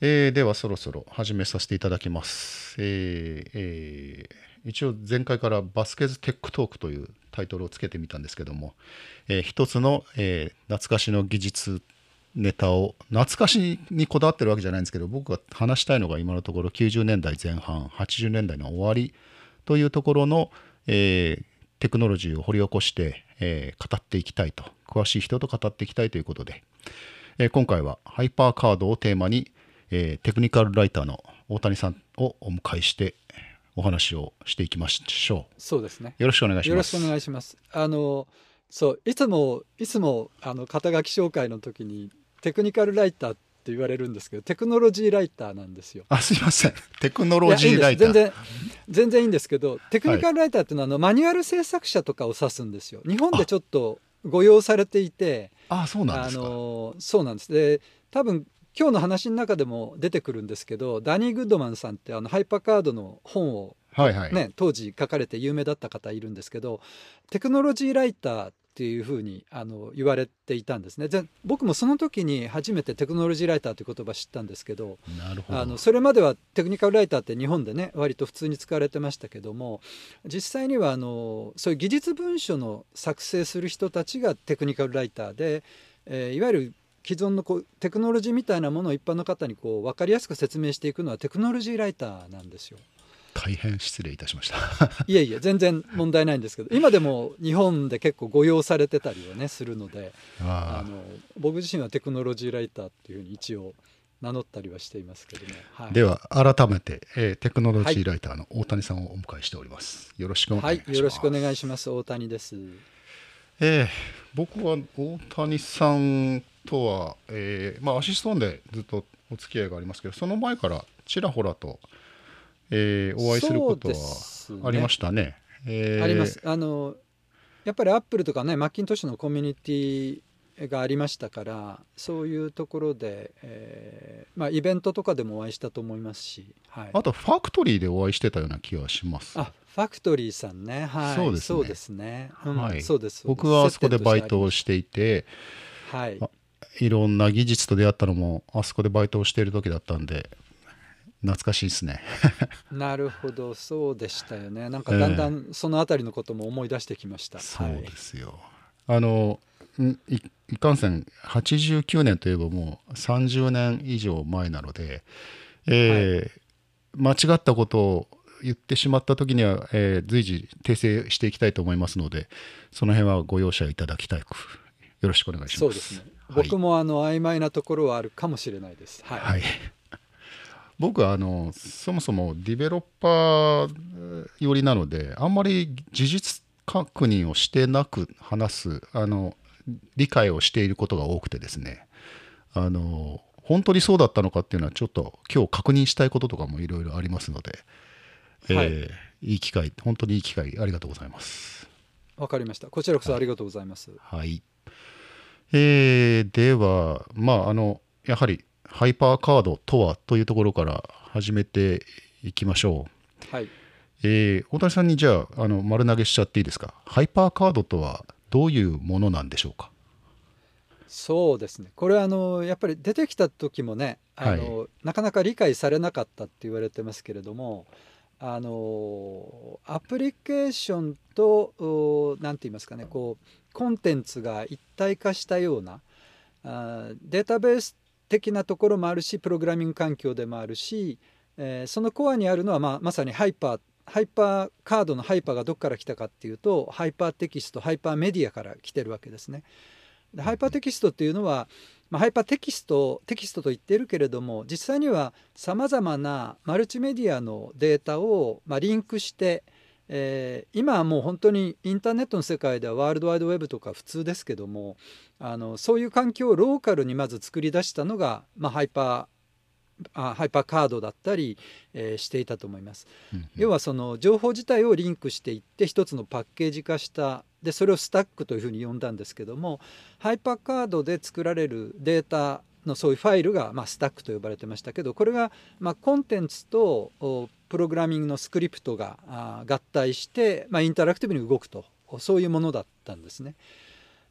えー、ではそろそろ始めさせていただきます、えーえー、一応前回からバスケズテックトークというタイトルをつけてみたんですけども、えー、一つの、えー、懐かしの技術ネタを懐かしにこだわってるわけじゃないんですけど僕が話したいのが今のところ90年代前半80年代の終わりというところの、えー、テクノロジーを掘り起こして、えー、語っていきたいと詳しい人と語っていきたいということで、えー、今回はハイパーカードをテーマにえー、テクニカルライターの大谷さんをお迎えしてお話をしていきましょう。そうですね。よろしくお願いします。よろしくお願いします。あのそういつもいつもあの肩書き紹介の時にテクニカルライターって言われるんですけどテクノロジーライターなんですよ。あすいませんテクノロジーライター全然全然いいんですけどテクニカルライターっていうのは、あのマニュアル制作者とかを指すんですよ。日本でちょっと誤用されていてあそうなんですかあのそうなんですで多分今日の話の中でも出てくるんですけどダニー・グッドマンさんってあのハイパーカードの本を、はいはい。ね、当時書かれて有名だった方いるんですけどテクノロジーライターっていうふうにあの言われていたんですね。で僕もその時に初めてテクノロジーライターという言葉知ったんですけど。あのそれまではテクニカルライターって日本でね割と普通に使われてましたけども実際にはあのそういう技術文書の作成する人たちがテクニカルライターで、えー、いわゆる既存のこうテクノロジーみたいなものを一般の方にこう分かりやすく説明していくのはテクノロジーライターなんですよ。大変失礼いたしました。いえいえ全然問題ないんですけど今でも日本で結構誤用されてたりはねするのであの僕自身はテクノロジーライターっていうふうに一応名乗ったりはしていますけどね、はい、では改めて、えー、テクノロジーライターの大谷さんをお迎えしております、よろしくお願いします、はい、よろしくお願いします。大谷です。えー、僕は大谷さんとは、えーまあ、アシストンでずっとお付き合いがありますけどその前からちらほらと、えー、お会いすることはありましたね。ねえー、あります。あのやっぱりアップルとかねマッキントッシュのコミュニティがありましたからそういうところで、えーまあ、イベントとかでもお会いしたと思いますし、はい、あとファクトリーでお会いしてたような気はします。あファクトリーさんね。はい。そうですね。そうですね、うん、はい、そうです。僕はあそこでバイトをしていてはいいろんな技術と出会ったのもあそこでバイトをしている時だったんで懐かしいですね。なるほどそうでしたよね。なんかだんだんその辺りのことも思い出してきました、えー、そうですよ、あのいいかんせん89年といえばもう30年以上前なので、えー、はい、間違ったことを言ってしまった時には、えー、随時訂正していきたいと思いますのでその辺はご容赦いただきたくよろしくお願いします。そうですね僕もあの曖昧なところはあるかもしれないです。はい、はい、僕はあのそもそもディベロッパー寄りなのであんまり事実確認をしてなく話すあの理解をしていることが多くてですね。あの本当にそうだったのかっていうのはちょっと今日確認したいこととかもいろいろありますので、はい、えー、いい機会本当にいい機会ありがとうございます。わかりました。こちらこそありがとうございます。はい、えー、では、まあ、あのやはりハイパーカードとはというところから始めていきましょう。はい。えー、大谷さんにじゃああの丸投げしちゃっていいですか？ハイパーカードとはどういうものなんでしょうか？そうですね。これはあのやっぱり出てきた時もねあの、はい、なかなか理解されなかったって言われてますけれどもあのアプリケーションと何て言いますかねこうコンテンツが一体化したようなあデータベース的なところもあるしプログラミング環境でもあるし、えー、そのコアにあるのは、まあ、まさにハイパーハイパーカードのハイパーがどこから来たかっていうとハイパーテキストハイパーメディアから来てるわけですね。でハイパーテキストっていうのは、まあ、ハイパーテキストテキストと言ってるけれども実際にはさまざまなマルチメディアのデータを、まあ、リンクして、えー、今はもう本当にインターネットの世界ではワールドワイドウェブとか普通ですけどもあのそういう環境をローカルにまず作り出したのが、まあ、ハイパーあハイパーカードだったり、えー、していたと思います。うんうん、要はその情報自体をリンクしていって一つのパッケージ化したでそれをスタックというふうに呼んだんですけどもハイパーカードで作られるデータのそういうファイルが、まあ、スタックと呼ばれてましたけどこれが、まあ、コンテンツとプログラミングのスクリプトが合体して、まあ、インタラクティブに動くとそういうものだったんですね。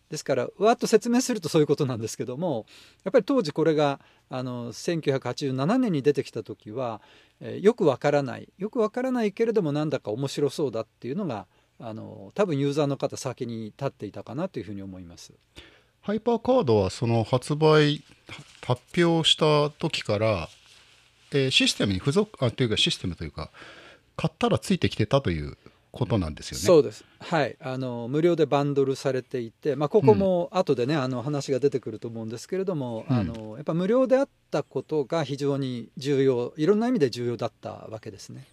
ですからわっと説明するとそういうことなんですけどもやっぱり当時これがあの1987年に出てきた時は、えー、よくわからないよくわからないけれどもなんだか面白そうだっていうのがあの多分ユーザーの方先に立っていたかなというふうに思います。ハイパーカードはその発売発表した時から、えー、システムに付属あというかシステムというか買ったらついてきてたということなんですよね。そうです。はい、あの無料でバンドルされていて、まあここも後でね、うん、あの話が出てくると思うんですけれども、うん、あのやっぱ無料であったことが非常に重要、いろんな意味で重要だったわけですね。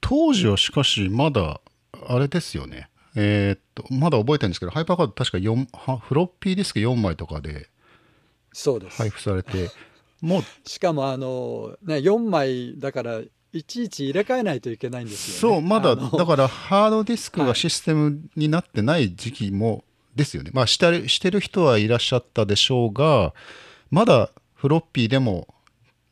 当時はしかしまだあれですよね。えー、っとまだ覚えてるんですけど、ハイパーカード確か4フロッピーディスク4枚とかで配布されて、もうしかもあのね4枚だからいちいち入れ替えないといけないんですよ、ね、そうまだだからハードディスクがシステムになってない時期もですよね、はい、まあしてしてる人はいらっしゃったでしょうがまだフロッピーでも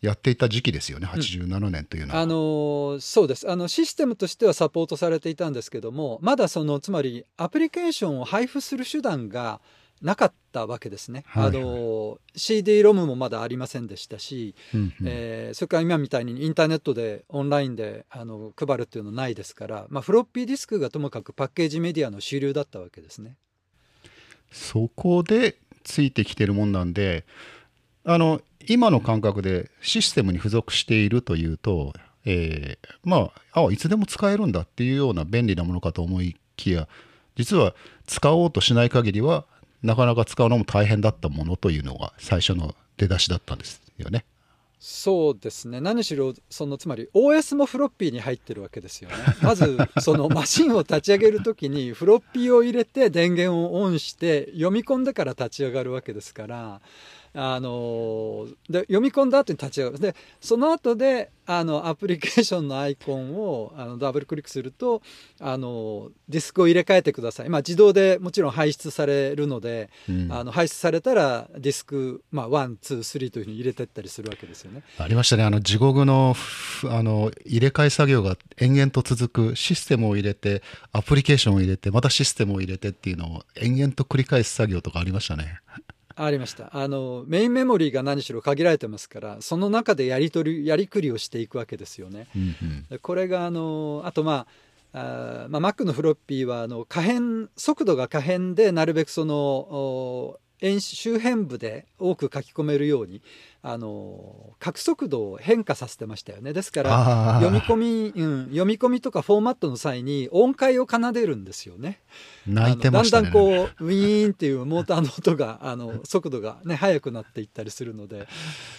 やっていた時期ですよね87年というのは、うん、あのそうです。あのシステムとしてはサポートされていたんですけどもまだそのつまりアプリケーションを配布する手段がなかったわけですね。はいはい、あの CD ロムもまだありませんでしたし、うんうん、えー、それから今みたいにインターネットでオンラインであの配るっていうのないですから、まあ、フロッピーディスクがともかくパッケージメディアの主流だったわけですね。そこでついてきてるもんなんであの今の感覚でシステムに付属しているというと、えー、まああいつでも使えるんだっていうような便利なものかと思いきや実は使おうとしない限りはなかなか使うのも大変だったものというのが最初の出だしだったんですよね。そうですね何しろそのつまり OS もフロッピーに入ってるわけですよね まずそのマシンを立ち上げる時にフロッピーを入れて電源をオンして読み込んでから立ち上がるわけですからあので読み込んだ後に立ち上がる。でその後であのアプリケーションのアイコンをあのダブルクリックするとあのディスクを入れ替えてください、まあ、自動でもちろん排出されるので、うん、あの排出されたらディスク、まあ、123というふうに入れてったりするわけですよね。ありましたね。あの地獄のあの入れ替え作業が延々と続くシステムを入れてアプリケーションを入れてまたシステムを入れてっていうのを延々と繰り返す作業とかありましたね。ありましたあのメインメモリーが何しろ限られてますからその中でやり取りやりくりをしていくわけですよね。うんうん、これがあのあとまああまあ、Mac のフロッピーはあの可変速度が可変でなるべくその周辺部で多く書き込めるようにあの書く速度を変化させてましたよね。ですから読み込み、うん、読み込みとかフォーマットの際に音階を奏でるんですよね。泣いてました、ね、だんだんこうウィーンっていうモーターの音があの速度がね速くなっていったりするので、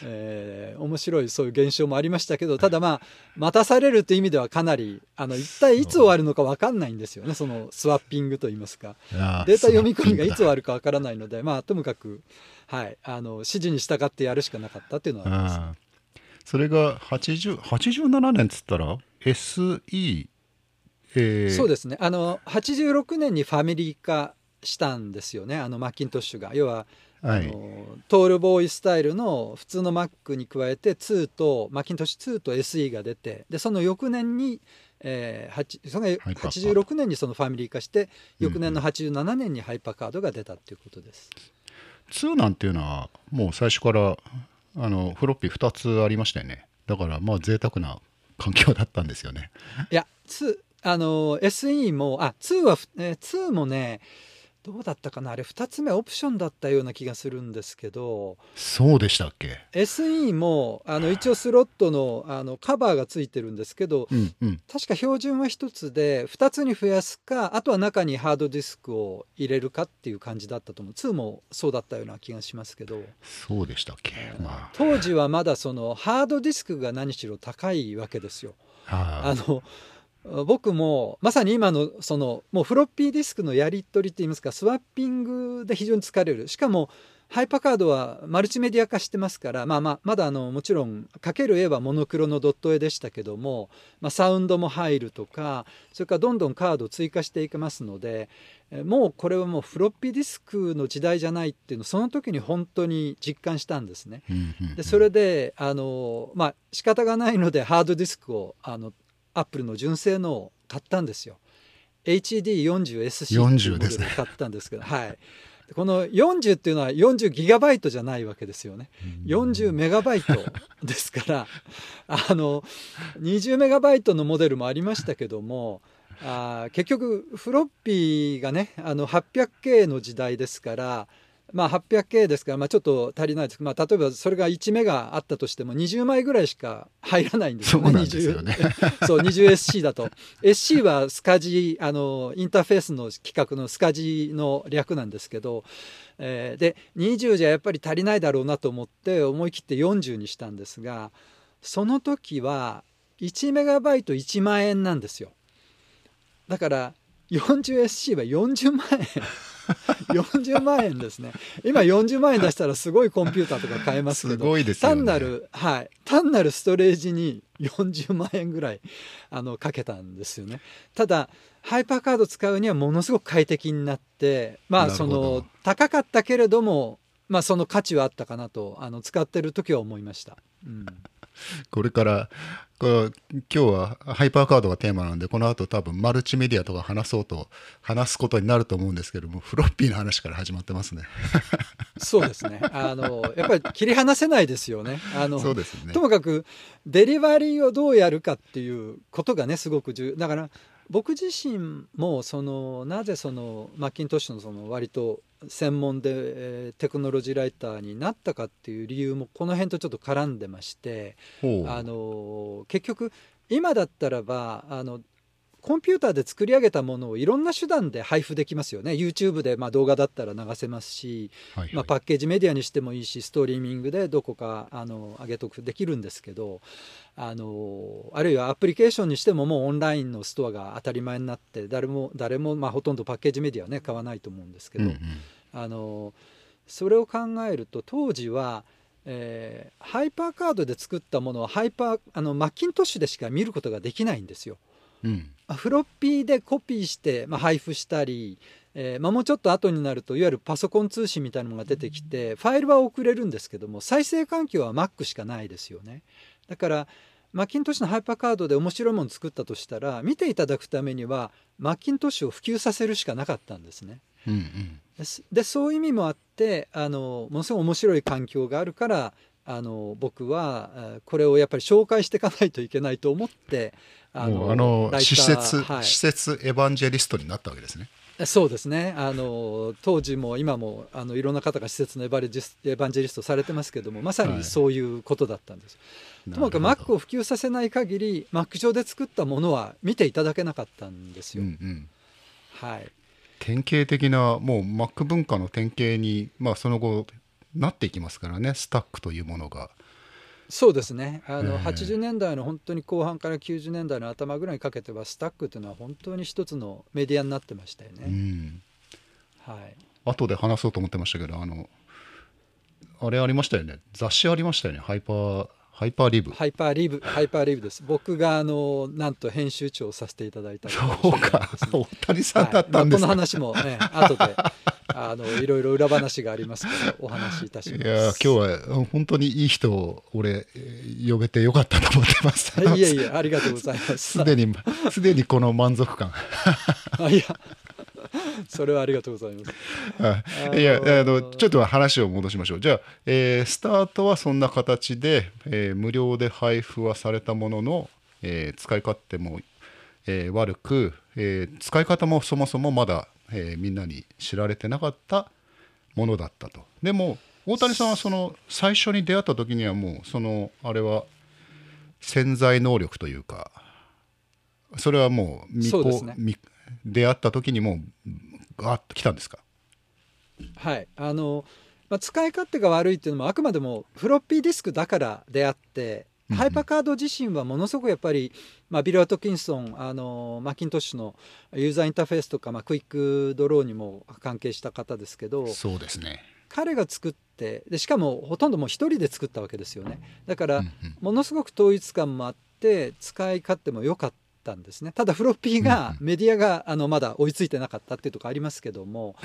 えー、面白いそういう現象もありましたけどただまあ待たされるっていう意味ではかなりあの一体いつ終わるのか分かんないんですよね。そのスワッピングといいますか。データ読み込みがいつ終わるか分からないのでまあともかく、はい、あの指示に従ってやるしかなかったっていうのはあります、ね、それが80 87年っつったら？SE えー、そうですね。あの86年にファミリー化したんですよね。あのマッキントッシュが。要は、はい、あのトールボーイスタイルの普通の Mac に加えて2とマッキントッシュ2と SE が出てでその翌年に、えー、その86年にそのファミリー化して翌年の87年にハイパーカードが出たっていうことです。2なんていうのはもう最初からあのフロッピー2つありましたよねだからまあ贅沢な環境だったんですよね。いや2あの SE もあ2は、えー、2もねどうだったかな？あれ2つ目オプションだったような気がするんですけど。そうでしたっけ？SE もあの一応スロットのあのカバーがついてるんですけど、うんうん、確か標準は1つで2つに増やすかあとは中にハードディスクを入れるかっていう感じだったと思う。2もそうだったような気がしますけど。そうでしたっけ、まあ、当時はまだそのハードディスクが何しろ高いわけですよ。あの僕もまさに今のそのもうフロッピーディスクのやり取りといいますかスワッピングで非常に疲れるしかもハイパーカードはマルチメディア化してますから、まあ、まあまだあのもちろんかける絵はモノクロのドット絵でしたけども、まあ、サウンドも入るとかそれからどんどんカードを追加していきますのでもうこれはもうフロッピーディスクの時代じゃないっていうのをその時に本当に実感したんですね。でそれであのまあ仕方がないのでハードディスクをあのアップルの純正のを買ったんですよ。HD40SC っていうモデルを買ったんですけど、ね、はい。この40っていうのは40ギガバイトじゃないわけですよね。40メガバイトですから あの20メガバイトのモデルもありましたけどもあ結局フロッピーがねあの 800K の時代ですからまあ、800K ですから、まあ、ちょっと足りないですけど、まあ、例えばそれが1メガあったとしても20枚ぐらいしか入らないんですよね。そう 20SC だと。SC はスカジあのインターフェースの規格のスカジの略なんですけど、えー、で20じゃやっぱり足りないだろうなと思って思い切って40にしたんですがその時は1メガバイト1万円なんですよ。だから 40SC は40万円。40万円ですね。今40万円出したらすごいコンピューターとか買えますけど、ね、単なる、はい、単なるストレージに40万円ぐらいあのかけたんですよね。ただハイパーカード使うにはものすごく快適になってまあその高かったけれどもまあその価値はあったかなとあの使ってる時は思いました。うん。これから今日はハイパーカードがテーマなんでこの後多分マルチメディアとか話そうと話すことになると思うんですけどもフロッピーの話から始まってますね。そうですね。あのやっぱり切り離せないですよね。あのそうですね。ともかくデリバリーをどうやるかっていうことがねすごく重要。だから僕自身もそのなぜそのマッキントッシュのその割と専門で、えテクノロジーライターになったかっていう理由もこの辺とちょっと絡んでましてあの結局今だったらばあのコンピューターで作り上げたものをいろんな手段で配布できますよね。YouTube でまあ動画だったら流せますし、はいはい、まあ、パッケージメディアにしてもいいしストリーミングでどこかあの上げとくできるんですけどあのあるいはアプリケーションにしてももうオンラインのストアが当たり前になって誰も誰もまあほとんどパッケージメディアはね買わないと思うんですけど、うんうん、あのそれを考えると当時はえー、ハイパーカードで作ったものはハイパーあのマッキントッシュでしか見ることができないんですよ。うん、フロッピーでコピーして、まあ、配布したり、えーまあ、もうちょっと後になるといわゆるパソコン通信みたいなのが出てきてファイルは送れるんですけども再生環境は Mac しかないですよね。だからマッキントッシュのハイパーカードで面白いもの作ったとしたら見ていただくためにはマッキントッシュを普及させるしかなかったんですね。うんうん、でそういう意味もあってあのものすごい面白い環境があるからあの僕はこれをやっぱり紹介していかないといけないと思ってあのあの施設、はい、施設エヴァンジェリストになったわけですね。そうですねあの当時も今もあのいろんな方が施設のエヴァジエヴァンジェリストされてますけどもまさにそういうことだったんです。はい、ともかく Mac を普及させない限り Mac 上で作ったものは見ていただけなかったんですよ。うんうん、はい典型的なもう Mac 文化の典型に、まあ、その後なっていきますからねスタックというものが。そうですね。あの、80年代の本当に後半から90年代の頭ぐらいにかけてはスタックというのは本当に一つのメディアになってましたよね。うん、はい、後で話そうと思ってましたけどあのあれありましたよね。雑誌ありましたよね。ハイパーハイパーリブ。ハイパーリブハイパーリブです。僕があのなんと編集長をさせていただいた、ね、そうか。大谷さんだったんですか、はいまあ、この話もね後であのいろいろ裏話がありますからお話しいたしますいや今日は本当にいい人を俺呼べてよかったと思ってますいえいえありがとうございますすでにすでにこの満足感あいやそれはありがとうございます。いやあのちょっと話を戻しましょう。じゃあ、えー、スタートはそんな形で、えー、無料で配布はされたものの、えー、使い勝手も、えー、悪く、えー、使い方もそもそもまだ、えー、みんなに知られてなかったものだったと。でも大谷さんはその最初に出会った時にはもうそのあれは潜在能力というかそれはもう見こう、ね、出会った時にもガーッと来たんですか？はい。あの、まあ、使い勝手が悪いっていうのもあくまでもフロッピーディスクだから出会って、うん、ハイパーカード自身はものすごくやっぱり、まあ、ビル・アトキンソンあのマッキントッシュのユーザーインターフェースとか、まあ、クイックドローにも関係した方ですけどそうですね。彼が作ってでしかもほとんどもう一人で作ったわけですよね。だからものすごく統一感もあって使い勝手も良かったんですね。ただフロッピーがメディアがあのまだ追いついてなかったっていうとこありますけども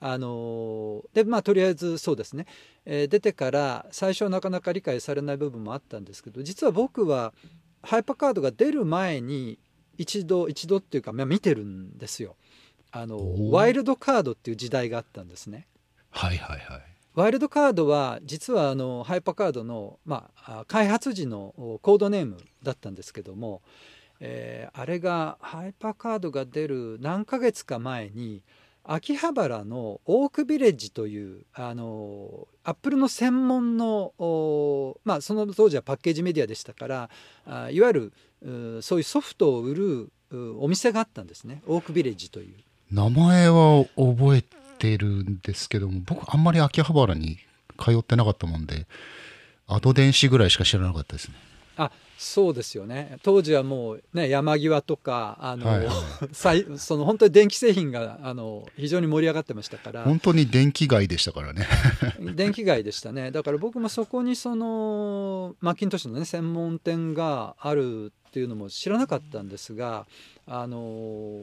あのでまあとりあえずそうですね、えー、出てから最初はなかなか理解されない部分もあったんですけど実は僕はハイパーカードが出る前に一度一度っていうか、まあ、見てるんですよ。あのワイルドカードっていう時代があったんですね。はいはいはい。ワイルドカードは実はあのハイパーカードの、まあ、開発時のコードネームだったんですけども、えー、あれがハイパーカードが出る何ヶ月か前に秋葉原のオークビレッジというあのアップルの専門のまあその当時はパッケージメディアでしたからあいわゆるそういうソフトを売るお店があったんですね。オークビレッジという。名前は覚えてるんですけども僕あんまり秋葉原に通ってなかったもんでアド電子ぐらいしか知らなかったですね。あそうですよね。当時はもうね山際とかあの、はいは い、その本当に電気製品があの非常に盛り上がってましたから。本当に電気街でしたからね。電気街でしたね。だから僕もそこにそのマッキントッシュのね専門店があるっていうのも知らなかったんですがあの、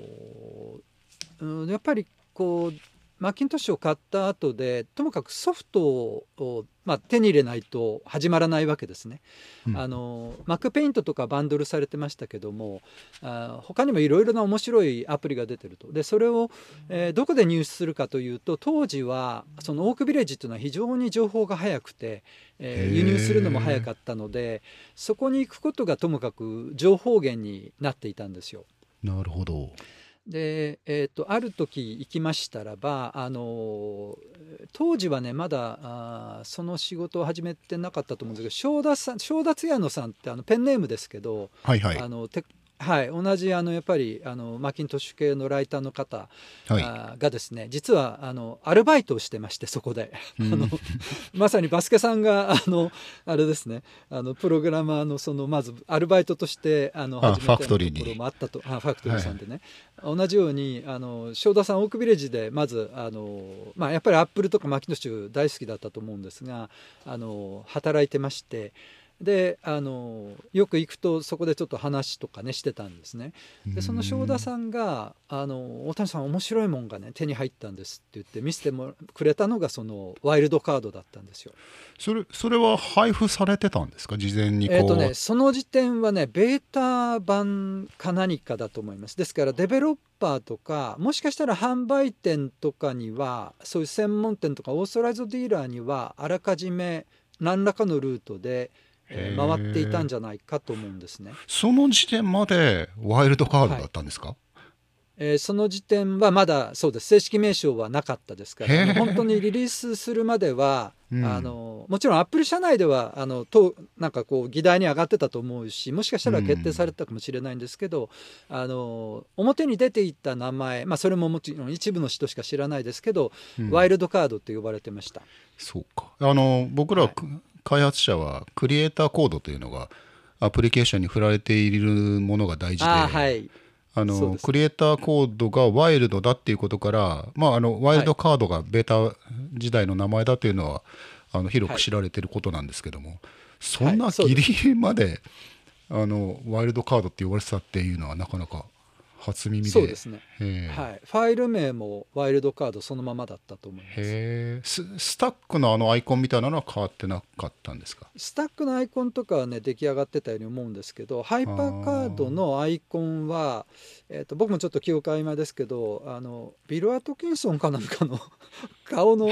うん、やっぱりこうマッキントッシュを買った後でともかくソフトを、まあ、手に入れないと始まらないわけですね。うん、あの Mac ペイントとかバンドルされてましたけどもあ他にもいろいろな面白いアプリが出てるとでそれを、えー、どこで入手するかというと当時はそのオークビレッジというのは非常に情報が早くて、えー、輸入するのも早かったのでそこに行くことがともかく情報源になっていたんですよ。なるほどで、えーと、ある時行きましたらばあの当時はねまだあその仕事を始めてなかったと思うんですけど正田さん正田津屋野さんってあのペンネームですけど、はいはい、あのテはい、同じあのやっぱりあのマッキントッシュ系のライターの方、はい、がですね実はあのアルバイトをしてましてそこで、うん、あのまさにバスケさんがあのあれですねあのプログラマーのそのまずアルバイトとしてあの始めたところもあったと。あファクトリーさんでね、はい、同じようにあの正田さんオークビレッジでまずあの、まあ、やっぱりアップルとかマッキントッシュ大好きだったと思うんですがあの働いてまして。であのよく行くとそこでちょっと話とかねしてたんですね。でその正田さんが「あの大谷さん面白いもんがね手に入ったんです」って言って見せてもくれたのがそのワイルドカードだったんですよ。それそれは配布されてたんですか？事前にえっ、とねその時点はねベータ版か何かだと思います。ですからデベロッパーとかもしかしたら販売店とかにはそういう専門店とかオーソライズディーラーにはあらかじめ何らかのルートでえー、回っていたんじゃないかと思うんですね。その時点までワイルドカードだったんですか、はいえー、その時点はまだそうです。正式名称はなかったですから本当にリリースするまでは、うん、あのもちろんアップル社内ではあのとなんかこう議題に上がってたと思うしもしかしたら決定されたかもしれないんですけど、うん、あの表に出ていった名前、まあ、それももちろん一部の人しか知らないですけど、うん、ワイルドカードって呼ばれてました。そうか。あの僕ら、はい開発者はクリエイターコードというのがアプリケーションに振られているものが大事で、はい、あのクリエイターコードがワイルドだっていうことから、まあ、あのワイルドカードがベータ時代の名前だというのは、あの広く知られてることなんですけども、そんなギリまであのワイルドカードって呼ばれてたっていうのはなかなか初耳で。そうですね、はい、ファイル名もワイルドカードそのままだったと思います。へススタックのあのアイコンみたいなのは変わってなかったんですか？スタックのアイコンとかはね出来上がってたように思うんですけどハイパーカードのアイコンは、えーと、僕もちょっと記憶曖昧ですけどあのビル・アトキンソンかなんかの顔の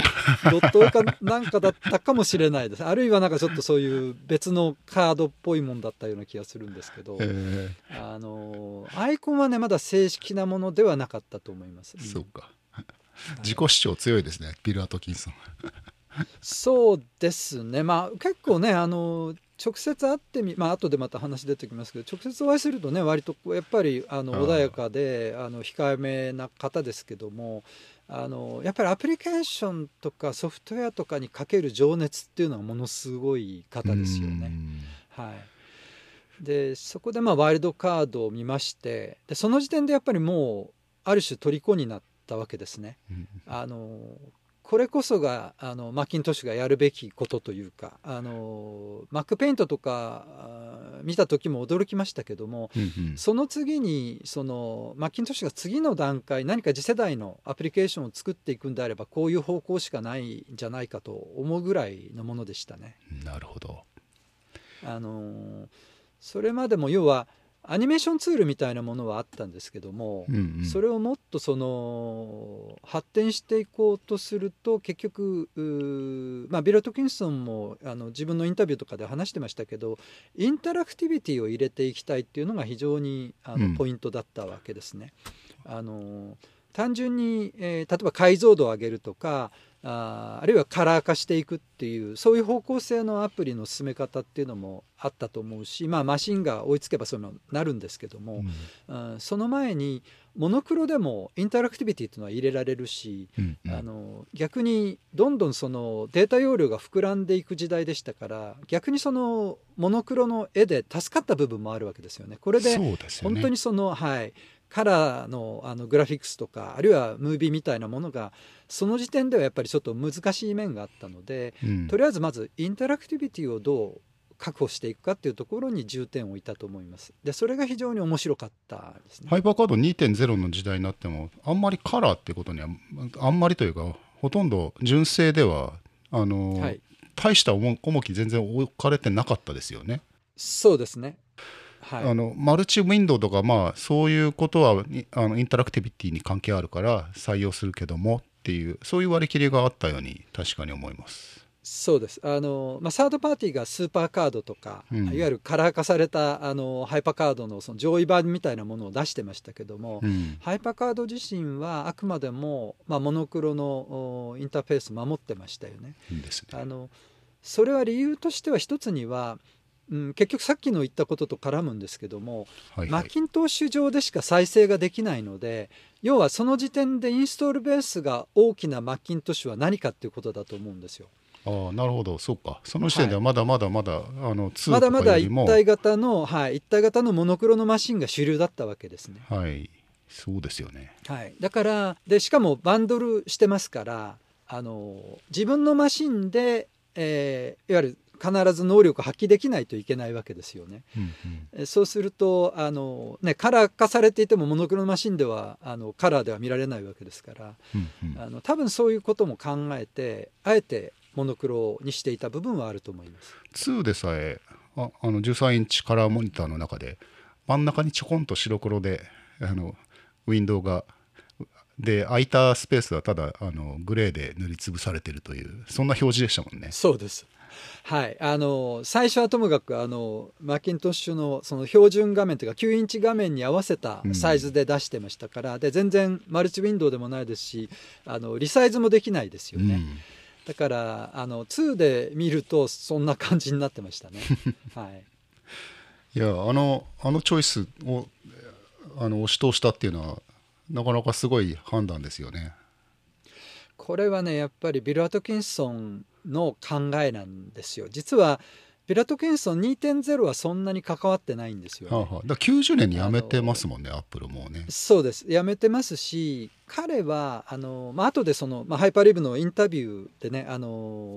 ドット絵かなんかだったかもしれないですあるいはなんかちょっとそういう別のカードっぽいもんだったような気がするんですけどあのアイコンはねまだ正式なものではなかったと思います。そうか。自己主張強いですね、ビル・アトキンソン。そうですね、まあ、結構ねあの直接会ってみまあ後でまた話出てきますけど直接お会いするとね割とやっぱりあの穏やかであの控えめな方ですけどもあのやっぱりアプリケーションとかソフトウェアとかにかける情熱っていうのはものすごい方ですよね。はいでそこでまあワイルドカードを見ましてでその時点でやっぱりもうある種虜になったわけですね。あのこれこそがあのマッキントッシュがやるべきことというかあのマックペイントとか見た時も驚きましたけども、うんうん、その次にそのマッキントッシュが次の段階何か次世代のアプリケーションを作っていくんであればこういう方向しかないんじゃないかと思うぐらいのものでしたね。なるほどあのそれまでも要はアニメーションツールみたいなものはあったんですけども、うんうん、それをもっとその発展していこうとすると結局まあ、ビル・トキンソンもあの自分のインタビューとかで話してましたけどインタラクティビティを入れていきたいっていうのが非常にあの、ポイントだったわけですね。あの単純に、えー、例えば解像度を上げるとかああるいはカラー化していくっていうそういう方向性のアプリの進め方っていうのもあったと思うし、まあ、マシンが追いつけばそういうのになるんですけども、うん、その前にモノクロでもインタラクティビティっていうのは入れられるし、うんうん、あの逆にどんどんそのデータ容量が膨らんでいく時代でしたから逆にそのモノクロの絵で助かった部分もあるわけですよね。これで本当にその、はいカラーのあのグラフィックスとかあるいはムービーみたいなものがその時点ではやっぱりちょっと難しい面があったので、うん、とりあえずまずインタラクティビティをどう確保していくかっていうところに重点を置いたと思います。でそれが非常に面白かったですね。ハイパーカード2.0の時代になってもあんまりカラーってことにはあんまりというかほとんど純正ではあの、はい、大した重き全然置かれてなかったですよね。そうですね。はい、あのマルチウィンドウとか、まあ、そういうことはあのインタラクティビティに関係あるから採用するけどもっていうそういう割り切りがあったように確かに思います。そうです。あの、まあ、サードパーティーがスーパーカードとか、うん、いわゆるカラー化されたあのハイパーカードのその上位版みたいなものを出してましたけども、うん、ハイパーカード自身はあくまでも、まあ、モノクロのインターフェース守ってましたよね。いいね。あのそれは理由としては一つにはうん、結局さっきの言ったことと絡むんですけども、はいはい、マッキントッシュ上でしか再生ができないので要はその時点でインストールベースが大きなマッキントッシュは何かっていうことだと思うんですよ。ああなるほど。そうか。その時点ではまだまだまだ、はい、あの2まだまだ一体型の、はい、一体型のモノクロのマシンが主流だったわけですね。はい。そうですよね、はい、だからでしかもバンドルしてますからあの自分のマシンで、えー、いわゆる必ず能力を発揮できないといけないわけですよね。うんうん、そうするとあの、ね、カラー化されていてもモノクロマシンではあのカラーでは見られないわけですから、うんうん、あの多分そういうことも考えてあえてモノクロにしていた部分はあると思います。2でさえああの13インチカラーモニターの中で真ん中にちょこんと白黒であのウィンドウがで空いたスペースはただあのグレーで塗りつぶされてるというそんな表示でしたもんね。そうですはい、あの最初はともかくあのマッキントッシュのその標準画面というか9インチ画面に合わせたサイズで出してましたから、うん、で全然マルチウィンドウでもないですしあのリサイズもできないですよね。うんだからあの2で見るとそんな感じになってましたね。はい、いやあのあのチョイスをあの押し通したっていうのはなかなかすごい判断ですよね。これはねやっぱりビル・アトキンソンの考えなんですよ。実はビラトケンソン2.0はそんなに関わってないんですよ、ね、はあはあ、だ90年に辞めてますもんねアップルもね。そうです。辞めてますし彼はあの、まあ後でその、まあ、ハイパーリブのインタビューでねあの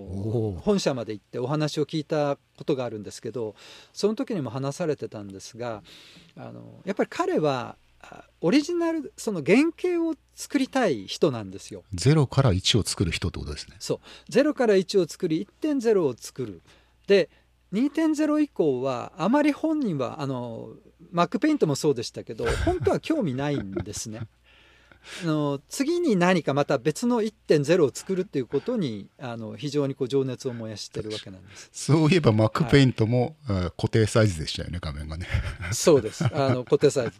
本社まで行ってお話を聞いたことがあるんですけどその時にも話されてたんですがあのやっぱり彼はオリジナルその原型を作りたい人なんですよ。0から1を作る人ってことですね。そう0から1を作り1.0を作る。で2.0以降はあまり本人はあのマックペイントもそうでしたけど 本当は興味ないんですね。あの次に何かまた別の1.0を作るっていうことにあの非常にこう情熱を燃やしてるわけなんですそういえばマックペイントも、はい、固定サイズでしたよね画面がねそうですあの固定サイズ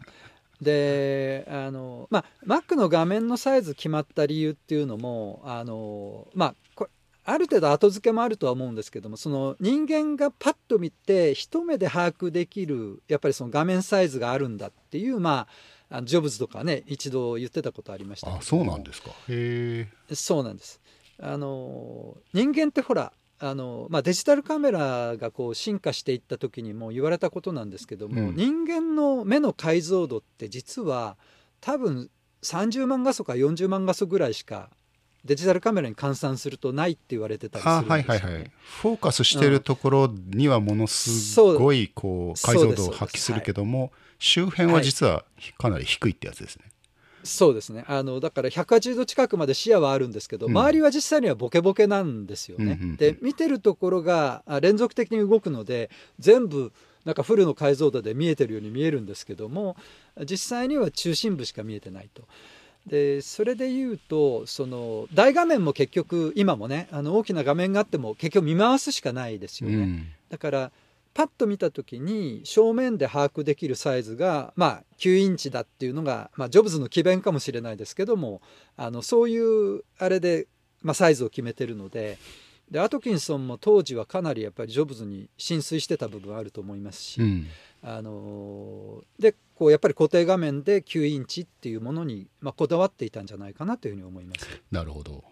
であのまあ Mac の画面のサイズ決まった理由っていうのもあのまあこれある程度後付けもあるとは思うんですけどもその人間がパッと見て一目で把握できるやっぱりその画面サイズがあるんだっていうまあジョブズとかね一度言ってたことありましたあそうなんですか。へえそうなんです。あの人間ってほらあのまあ、デジタルカメラがこう進化していった時にも言われたことなんですけども、うん、人間の目の解像度って実は多分30万画素か40万画素ぐらいしかデジタルカメラに換算するとないって言われてたりするんですよ、ね、はいはいはい、フォーカスしてるところにはものすごいこう解像度を発揮するけども、周辺は実はかなり低いってやつですね。そうですねあのだから180度近くまで視野はあるんですけど、うん、周りは実際にはボケボケなんですよね。うんうんうん、で見てるところが連続的に動くので全部なんかフルの解像度で見えてるように見えるんですけども実際には中心部しか見えてないと。でそれで言うとその大画面も結局今もねあの大きな画面があっても結局見回すしかないですよね。うん、だからパッと見た時に正面で把握できるサイズが、まあ、9インチだっていうのが、まあ、ジョブズの詭弁かもしれないですけどもあのそういうあれで、まあ、サイズを決めてるのででアトキンソンも当時はかなりやっぱりジョブズに浸水してた部分あると思いますし、うん、あのでこうやっぱり固定画面で9インチっていうものに、まあ、こだわっていたんじゃないかなというふうに思います。なるほど、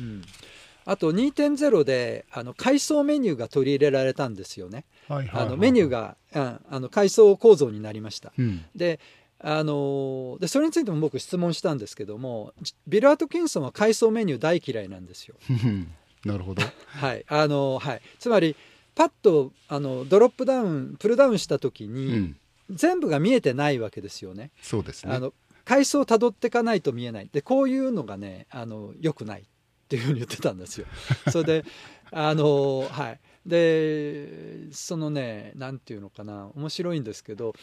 うんあと2.0であの階層メニューが取り入れられたんですよね。あのメニューが、うん、あの階層構造になりました。うん、であのでそれについても僕質問したんですけどもビル・アートキンソンは階層メニュー大嫌いなんですよ。なるほど、はい。あのはい、つまりパッとあのドロップダウンプルダウンした時に、うん、全部が見えてないわけですよね。そうですね。あの階層をたどっていかないと見えない。でこういうのがねあのよくないっていうふうに言ってたんですよ。それであのはいでそのね何て言うのかな面白いんですけど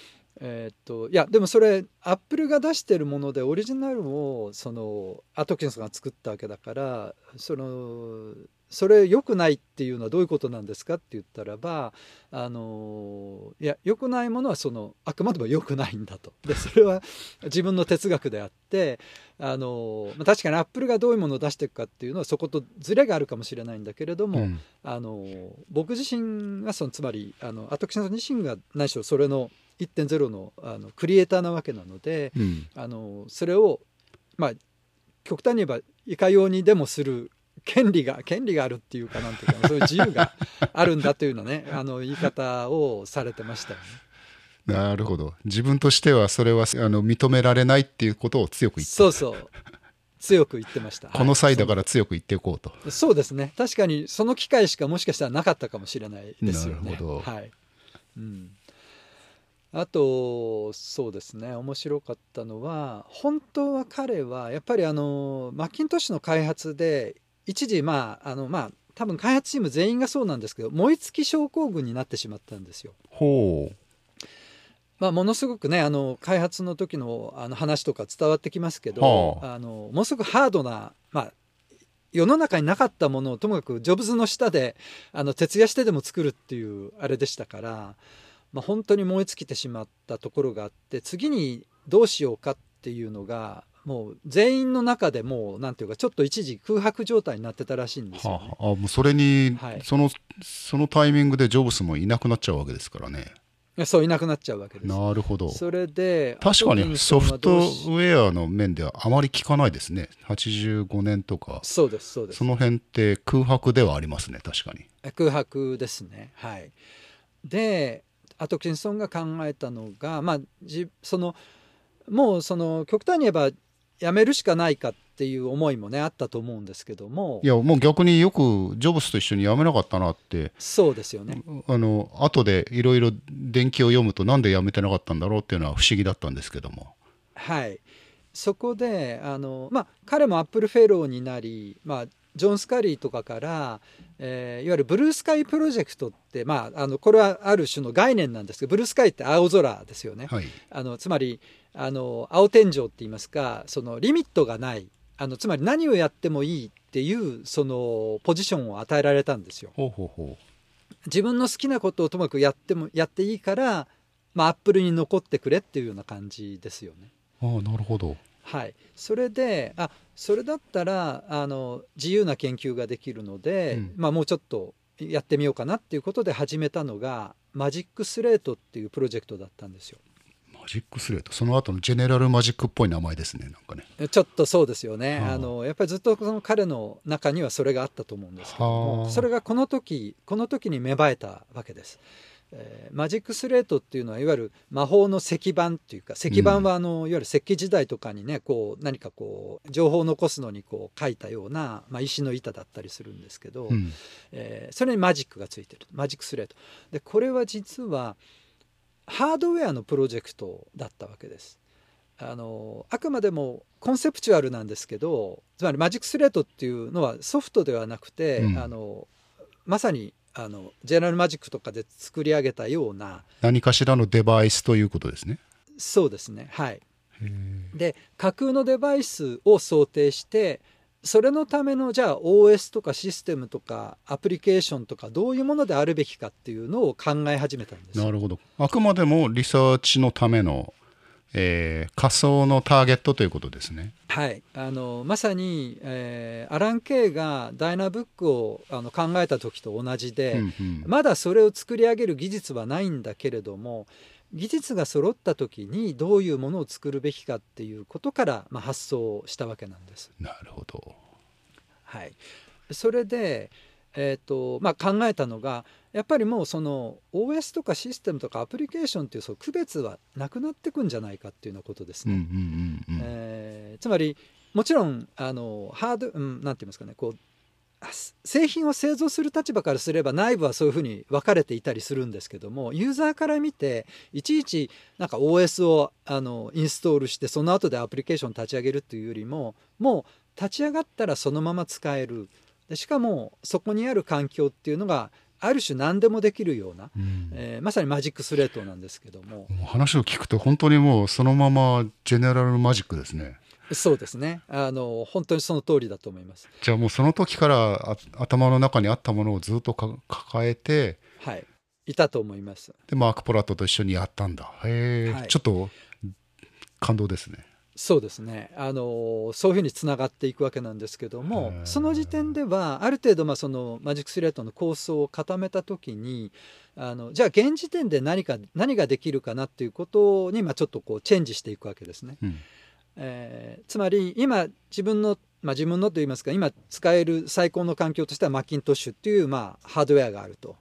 えー、っといやでもそれアップルが出してるものでオリジナルをそのアトキンスが作ったわけだからそのそれ良くないっていうのはどういうことなんですかって言ったらばあのいや良くないものはそのあくまでも良くないんだと。でそれは自分の哲学であってあの確かにアップルがどういうものを出していくかっていうのはそことずれがあるかもしれないんだけれども、うん、あの僕自身がそのつまりあのアトキンさん自身が何しろそれの1.0のあのクリエイターなわけなので、うん、あのそれをまあ極端に言えばいかようにでもする権利が権利があるっていうかなんていうかそういう自由があるんだというのね あの言い方をされてましたよね。なるほど。自分としてはそれはあの認められないっていうことを強く言ってそうそう。強く言ってました。この際だから強く言っていこうと、はい、そうですね。確かにその機会しかもしかしたらなかったかもしれないですよね。なるほど、はい。うん、あとそうですね。面白かったのは本当は彼はやっぱりあのマッキントッシュの開発で一時まああのまあ多分開発チーム全員がそうなんですけど燃え尽き症候群になってしまったんですよ。ほうまあ、ものすごくねあの開発の時のあの話とか伝わってきますけど、はあ、あのものすごくハードな、まあ、世の中になかったものをともかくジョブズの下であの徹夜してでも作るっていうあれでしたから、まあ、本当に燃え尽きてしまったところがあって次にどうしようかっていうのがもう全員の中でもうなんていうかちょっと一時空白状態になってたらしいんですよ、ね、はあ、あもうそれに、はい、そのそのタイミングでジョブスもいなくなっちゃうわけですからね。そういなくなっちゃうわけです。なるほど。それで確かにソフトウェアの面ではあまり聞かないですね。85年とか。そうですそうです。その辺って空白ではありますね確かに。空白ですね。はい。でアトキンソンが考えたのがまあじそのもうその極端に言えばやめるしかないかっていう思いもねあったと思うんですけども。いやもう逆によくジョブスと一緒にやめなかったなって。そうですよね。あの後でいろいろ伝記を読むとなんでやめてなかったんだろうっていうのは不思議だったんですけども。はい。そこであのまあ彼もアップルフェローになりまあジョン・スカリーとかから、えー、いわゆるブルースカイプロジェクトって、まあ、あのこれはある種の概念なんですけどブルースカイって青空ですよね。はい、あのつまりあの青天井って言いますかそのリミットがないあのつまり何をやってもいいっていうそのポジションを与えられたんですよ。ほうほうほう自分の好きなことをともかくやってもやっていいから、まあ、アップルに残ってくれっていうような感じですよね。ああなるほど。はい、それであそれだったらあの自由な研究ができるので、うん、まあ、もうちょっとやってみようかなっていうことで始めたのがマジックスレートっていうプロジェクトだったんですよ。マジックスレート。その後のジェネラルマジックっぽい名前ですねなんかね。ちょっとそうですよね、あ。のやっぱりずっとその彼の中にはそれがあったと思うんですけどもそれがこの時この時に芽生えたわけです。えー、マジックスレートっていうのはいわゆる魔法の石板っていうか石板はあの、うん、いわゆる石器時代とかにねこう何かこう情報を残すのにこう書いたような、まあ、石の板だったりするんですけど、うん、えー、それにマジックがついてるマジックスレート。でこれは実はハードウェアのプロジェクトだったわけです。あのあくまでもコンセプチュアルなんですけどつまりマジックスレートっていうのはソフトではなくて、うん、あのまさにあのジェネラルマジックとかで作り上げたような何かしらのデバイスということですね。そうですね。はい。で架空のデバイスを想定してそれのためのじゃあ OS とかシステムとかアプリケーションとかどういうものであるべきかっていうのを考え始めたんですなるほど。あくまでもリサーチのための、えー、仮想のターゲットということですね。はい。あのまさに、えー、アラン・ケイがダイナブックをあの考えた時と同じで、うんうん、まだそれを作り上げる技術はないんだけれども技術が揃った時にどういうものを作るべきかっていうことから、まあ、発想したわけなんです。なるほど、はい、それで、えーとまあ、考えたのがやっぱりもうその OS とかシステムとかアプリケーションっていうその区別はなくなってくんじゃないかっていうようなことですね。つまりもちろんあのハード、うん、なんて言いますかねこう製品を製造する立場からすれば内部はそういうふうに分かれていたりするんですけどもユーザーから見ていちいちなんか OS をあのインストールしてその後でアプリケーション立ち上げるっていうよりももう立ち上がったらそのまま使える。でしかもそこにある環境っていうのがある種何でもできるような、うん、えー、まさにマジックスレートなんですけども。話を聞くと本当にもうそのままジェネラルマジックですね。そうですね。あの本当にその通りだと思います。じゃあもうその時から頭の中にあったものをずっと抱えてはい。いたと思います。でマーク・ポラットと一緒にやったんだ。へえ、はい、ちょっと感動ですねそうですねあのそういうふうにつながっていくわけなんですけどもその時点ではある程度まあそのマジックスレートの構想を固めた時にあのじゃあ現時点で何か何ができるかなっていうことにまあちょっとこうチェンジしていくわけですね。うんえー、つまり今自分の、まあ、自分のといいますか今使える最高の環境としてはマッキントッシュっていう、まあ、ハードウェアがあると。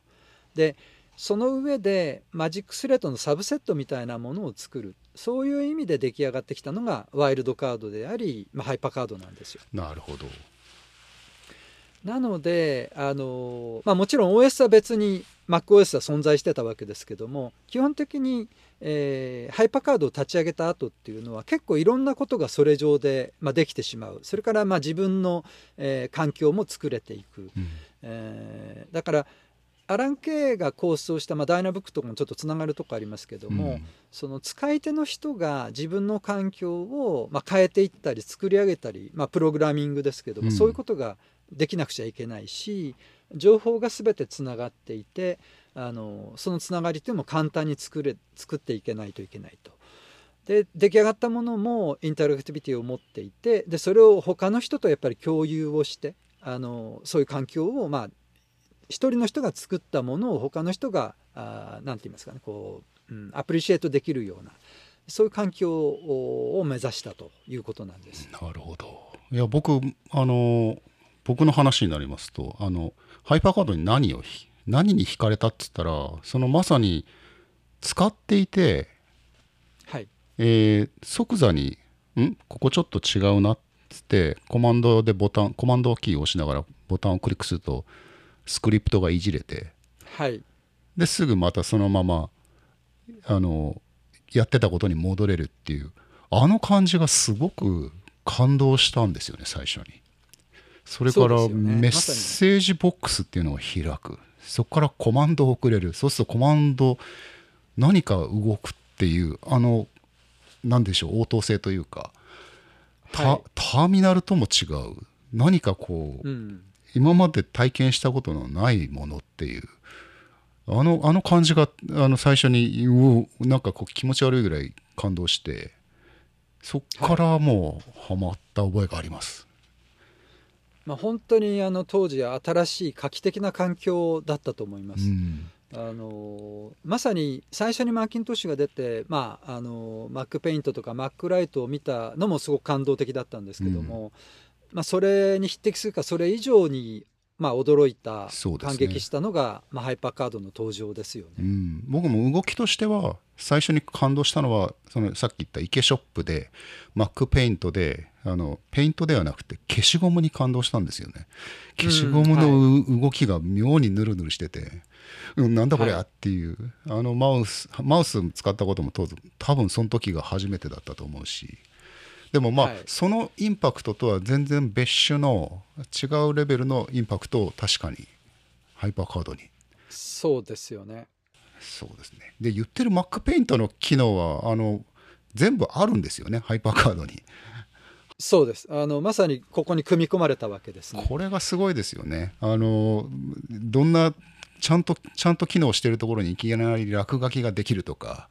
でその上でマジックスレートのサブセットみたいなものを作るそういう意味で出来上がってきたのがワイルドカードであり、まあ、ハイパーカードなんですよ。なるほど。なのであの、まあ、もちろん OS は別に MacOS は存在してたわけですけども基本的にえー、ハイパーカードを立ち上げた後っていうのは結構いろんなことがそれ上で、まあ、できてしまう。それからまあ自分の、えー、環境も作れていく、うん、えー、だからアラン・ケイが構想した、まあ、ダイナブックとかもちょっとつながるとこありますけども、うん、その使い手の人が自分の環境を、まあ、変えていったり作り上げたり、まあ、プログラミングですけども、うん、そういうことができなくちゃいけないし情報が全てつながっていてあのそのつながりっていうのも簡単に作れ作っていけないといけないと。で出来上がったものもインタラクティビティを持っていてでそれを他の人とやっぱり共有をしてあのそういう環境をまあ一人の人が作ったものを他の人が何て言いますかねこう、うん、アプリシエイトできるようなそういう環境を目指したということなんです。なるほどいや僕あの僕の話になりますとあのハイパーカードに何を何に惹かれたっつったらそのまさに使っていて、はいえー、即座に「んここちょっと違うな」っつってコマンドでボタンコマンドキーを押しながらボタンをクリックするとスクリプトがいじれて、はい、ですぐまたそのままあのやってたことに戻れるっていうあの感じがすごく感動したんですよね最初に。それからメッセージボックスっていうのを開く。そこからコマンドを送れる。そうするとコマンド何か動くっていうあの何でしょう応答性というかタはい、ターミナルとも違う。何かこう、うん、今まで体験したことのないものっていうあのあの感じがあの最初にうなんかこう気持ち悪いぐらい感動してそっからもうハマった覚えがあります。まあ、本当にあの当時新しい画期的な環境だったと思います。うんあのまさに最初にマッキントッシュが出て、まあ、あのマックペイントとかマックライトを見たのもすごく感動的だったんですけども、うん、まあ、それに匹敵するかそれ以上にまあ、驚いた、感激したのが、まあ、ハイパーカードの登場ですよね、うん、僕も動きとしては最初に感動したのはそのさっき言ったイケショップでマックペイントであのペイントではなくて消しゴムに感動したんですよね。消しゴムの動きが妙にヌルヌルしてて、うん、なんだこれやっていう、はい、あのマウスマウス使ったことも多分その時が初めてだったと思うしでもまあ、はい、そのインパクトとは全然別種の違うレベルのインパクトを確かにハイパーカードに。そうですよね。そうですね。で言ってる Mac ペイントの機能はあの全部あるんですよねハイパーカードに。そうです。あのまさにここに組み込まれたわけですね。これがすごいですよね。あのどんなちゃんとちゃんと機能してるところにいきなり落書きができるとか。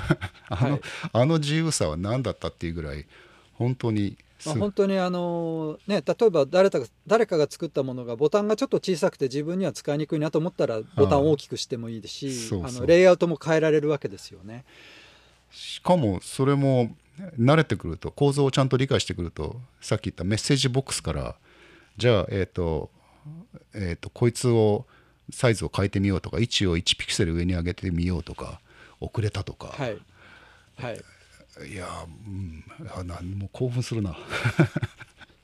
あの、はい、あの自由さは何だったっていうぐらい本当にまあ、本当にあの、ね、例えば誰か誰かが作ったものがボタンがちょっと小さくて自分には使いにくいなと思ったらボタンを大きくしてもいいですし、あのレイアウトも変えられるわけですよね。しかもそれも慣れてくると構造をちゃんと理解してくるとさっき言ったメッセージボックスからじゃあえとえっ、ー、とこいつをサイズを変えてみようとか位置を1ピクセル上に上げてみようとか遅れたとか、はい。はい、いや、うん、あなんか興奮するな。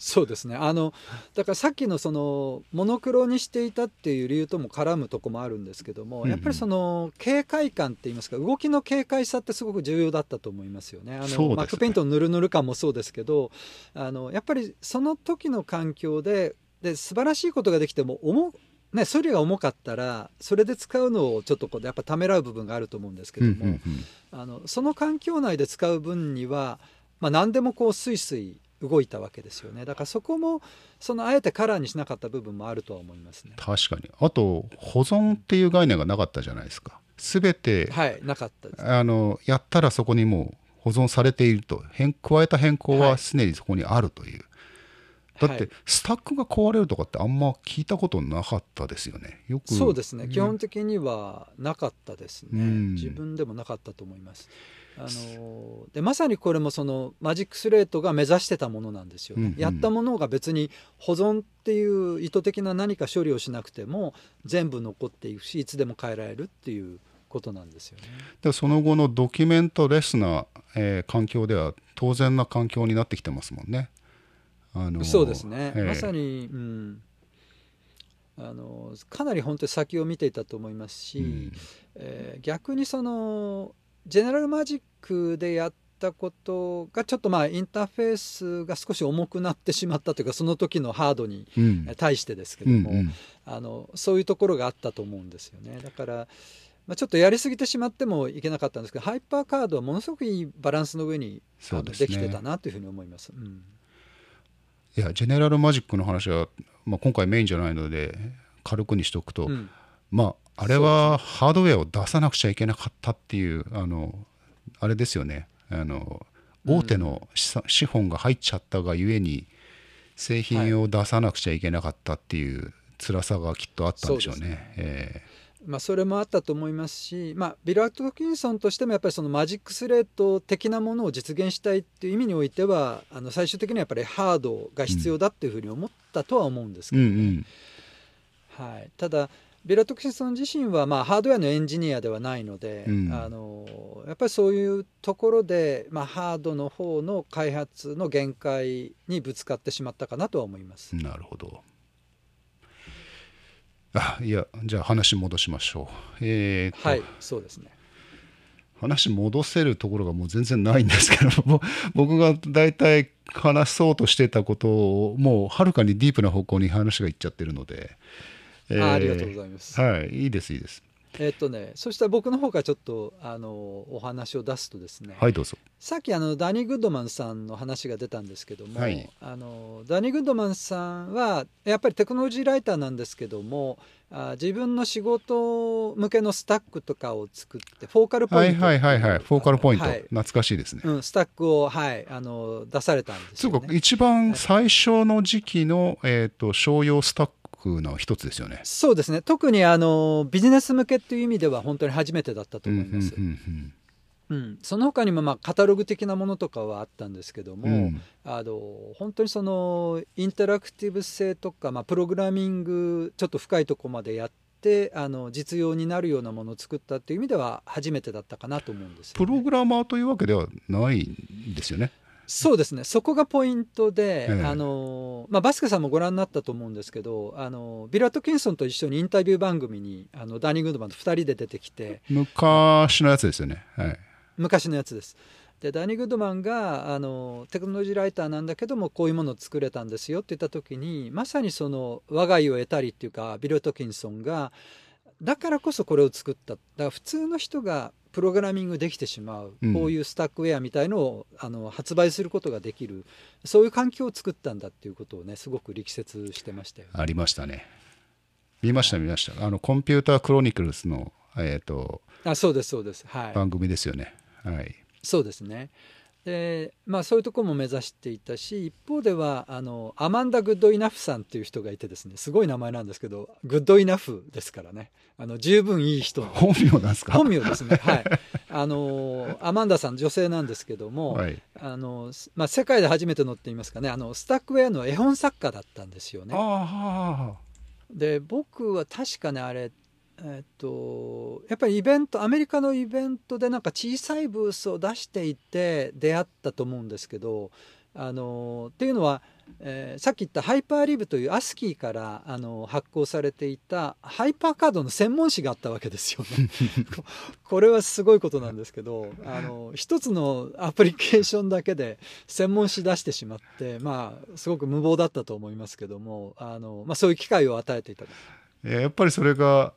そうですね。あのだからさっきのそのモノクロにしていたっていう理由とも絡むとこもあるんですけども、うんうん、やっぱりその軽快感っていいますか動きの軽快さってすごく重要だったと思いますよね。あの、ね、マックペイントのぬるぬる感もそうですけどあのやっぱりその時の環境でで素晴らしいことができても重ね、処理が重かったらそれで使うのをちょっとこうやっぱためらう部分があると思うんですけども、うんうんうん、あのその環境内で使う分には、まあ、何でもこうスイスイ動いたわけですよね。だからそこもそのあえてカラーにしなかった部分もあるとは思いますね。確かに。あと保存っていう概念がなかったじゃないですか。全てはいなかったです、あのやったらそこにもう保存されていると。変加えた変更は常にそこにあるという、だってスタックが壊れるとかってあんま聞いたことなかったですよね。よく。そうですね、基本的にはなかったですね、うん、自分でもなかったと思います。あのでまさにこれもそのマジックスレートが目指してたものなんですよね、うんうん、やったものが別に保存っていう意図的な何か処理をしなくても全部残っていくしいつでも変えられるっていうことなんですよね。でその後のドキュメントレスな、えー、環境では当然な環境になってきてますもんねあのそうですね、えー、まさに、うん、あのかなり本当に先を見ていたと思いますし、うん、えー、逆にそのジェネラルマジックでやったことがちょっとまあインターフェースが少し重くなってしまったというかその時のハードに対してですけども、うんうん。うん、あのそういうところがあったと思うんですよね。だからまあ、ちょっとやりすぎてしまってもいけなかったんですけどハイパーカードはものすごくいいバランスの上にで、ね,、できてたなというふうに思います。うんいやジェネラルマジックの話は、まあ、今回メインじゃないので軽くにしておくと、うん、まああれはハードウェアを出さなくちゃいけなかったっていうあのあれですよね。あの大手の資本が入っちゃったがゆえに製品を出さなくちゃいけなかったっていう辛さがきっとあったんでしょうね。ね。えーまあ、それもあったと思いますし、まあ、ビル・アトキンソンとしてもやっぱりそのマジックスレート的なものを実現したいっていう意味においてはあの最終的にはやっぱりハードが必要だっていうふうに思ったとは思うんですけどね。うんうんはい、ただビラトクシソン自身はまあハードウェアのエンジニアではないので、うん、あのやっぱりそういうところで、まあ、ハードの方の開発の限界にぶつかってしまったかなとは思います。なるほどあいやじゃあ話戻しましょう。えー、はいそうですね。話戻せるところがもう全然ないんですけど も僕が大体話そうとしてたことをもうはるかにディープな方向に話がいっちゃってるので、えー、ありがとうございます。はいいいですいいですえっとね、そしたら僕の方からちょっとあのお話を出すとですね、はいどうぞ。さっきあのダニー・グッドマンさんの話が出たんですけども、はい、あのダニー・グッドマンさんはやっぱりテクノロジーライターなんですけどもあ自分の仕事向けのスタックとかを作ってフォーカルポイントはいはいはいはい。フォーカルポイント、はい、懐かしいですね、うん、スタックを、はい、あの出されたんですよ、ね、一番最初の時期の、えーと商用スタックの一つですよね。そうですね。特にあのビジネス向けっていう意味では本当に初めてだったと思います。うん、その他にもまあカタログ的なものとかはあったんですけども、うん、あの本当にそのインタラクティブ性とか、まあ、プログラミングちょっと深いとこまでやってあの実用になるようなものを作ったっていう意味では初めてだったかなと思うんです、ね、プログラマーというわけではないんですよね。そうですね。そこがポイントで、えあのまあ、バスケさんもご覧になったと思うんですけどあのビラ・トキンソンと一緒にインタビュー番組にあのダーニング・ウッドマンと2人で出てきて昔のやつですよね、はい、昔のやつです。でダーニー・グッドマンがあのテクノロジーライターなんだけどもこういうものを作れたんですよって言った時にまさにその我が家を得たりっていうかビル・トキンソンがだからこそこれを作った。だから普通の人がプログラミングできてしまう、こういうスタックウェアみたいのをあの発売することができるそういう環境を作ったんだっていうことをねすごく力説してましたよ、ね、ありましたね。見ました見ました。あのコンピュータークロニクルスのえっ、ー、とあそうですそうです。はい。番組ですよね。はい。そうですねでまあそういうところも目指していたし一方ではあのアマンダ・グッドイナフさんっていう人がいてですねすごい名前なんですけどグッドイナフですからね。あの十分いい人。本名なんですか？本名ですね。はい。あのアマンダさん女性なんですけども、はい、あのまあ、世界で初めてのって言いますかねあのスタックウェアの絵本作家だったんですよね。で僕は確かねあれえっと、やっぱりイベントアメリカのイベントでなんか小さいブースを出していて出会ったと思うんですけどあのっていうのは、えー、さっき言ったハイパーリブというアスキーからあの発行されていたハイパーカードの専門誌があったわけですよね。これはすごいことなんですけどあの一つのアプリケーションだけで専門誌出してしまってまあすごく無謀だったと思いますけどもあの、まあ、そういう機会を与えていたやっぱりそれが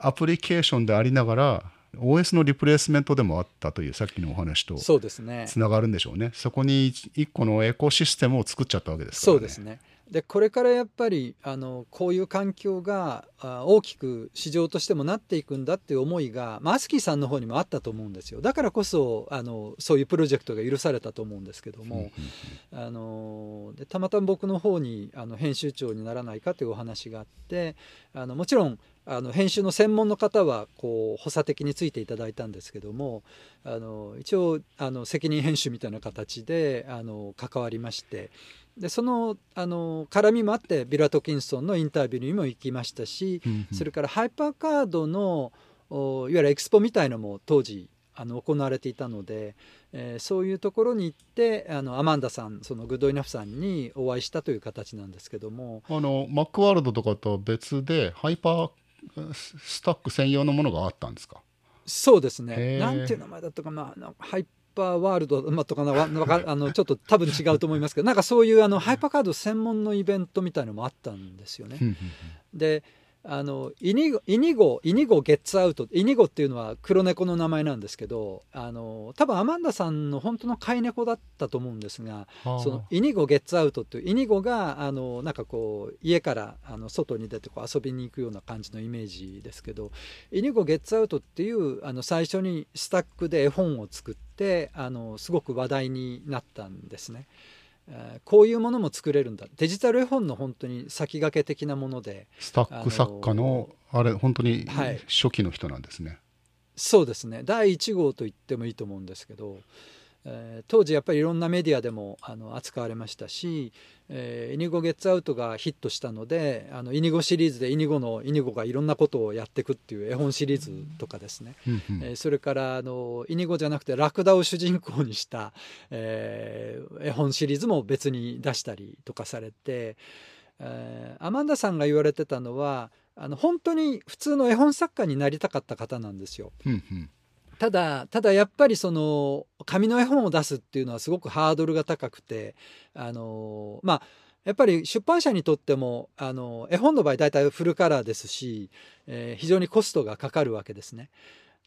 アプリケーションでありながら OS のリプレイスメントでもあったというさっきのお話とつながるんでしょうね。そこに一個のエコシステムを作っちゃったわけですからね。そうですね。でこれからやっぱりあのこういう環境が大きく市場としてもなっていくんだっていう思いがマスキーさんの方にもあったと思うんですよだからこそあのそういうプロジェクトが許されたと思うんですけども、あのでたまたま僕の方にあの編集長にならないかというお話があってあのもちろんあの編集の専門の方はこう補佐的についていただいたんですけどもあの一応あの責任編集みたいな形であの関わりましてでそのあの絡みもあってビラ・トキンソンのインタビューにも行きましたし、うんうん、それからハイパーカードのいわゆるエクスポみたいのも当時あの行われていたので、えー、そういうところに行ってあのアマンダさんそのグッドイナフさんにお会いしたという形なんですけども。あのマックワールドとかと別でハイパースタック専用のものがあったんですか？そうですね。なんていう名前だったかな？ハイパーワールド、まあ、とかなあのちょっと多分違うと思いますけどなんかそういうあのハイパーカード専門のイベントみたいのもあったんですよね。であのイニゴイニゴイニゴゲッツアウトイニゴっていうのは黒猫の名前なんですけどあの多分アマンダさんの本当の飼い猫だったと思うんですが、そのイニゴゲッツアウトっていうイニゴがあのなんかこう家からあの外に出てこう遊びに行くような感じのイメージですけどイニゴゲッツアウトっていうあの最初にスタックで絵本を作ってあのすごく話題になったんですね。こういうものも作れるんだ。デジタル絵本の本当に先駆け的なもので。スタック作家のあれ本当に初期の人なんですね、はい、そうですね。第1号と言ってもいいと思うんですけどえー、当時やっぱりいろんなメディアでもあの扱われましたし、えー、イニゴゲッツアウトがヒットしたのであのイニゴシリーズでイニゴのイニゴがいろんなことをやっていくっていう絵本シリーズとかですね、うんうん、えー、それからあのイニゴじゃなくてラクダを主人公にした、えー、絵本シリーズも別に出したりとかされて、えー、アマンダさんが言われてたのはあの本当に普通の絵本作家になりたかった方なんですよ。うんうんただただやっぱりその紙の絵本を出すっていうのはすごくハードルが高くてあのまあやっぱり出版社にとってもあの絵本の場合大体フルカラーですし、えー、非常にコストがかかるわけですね。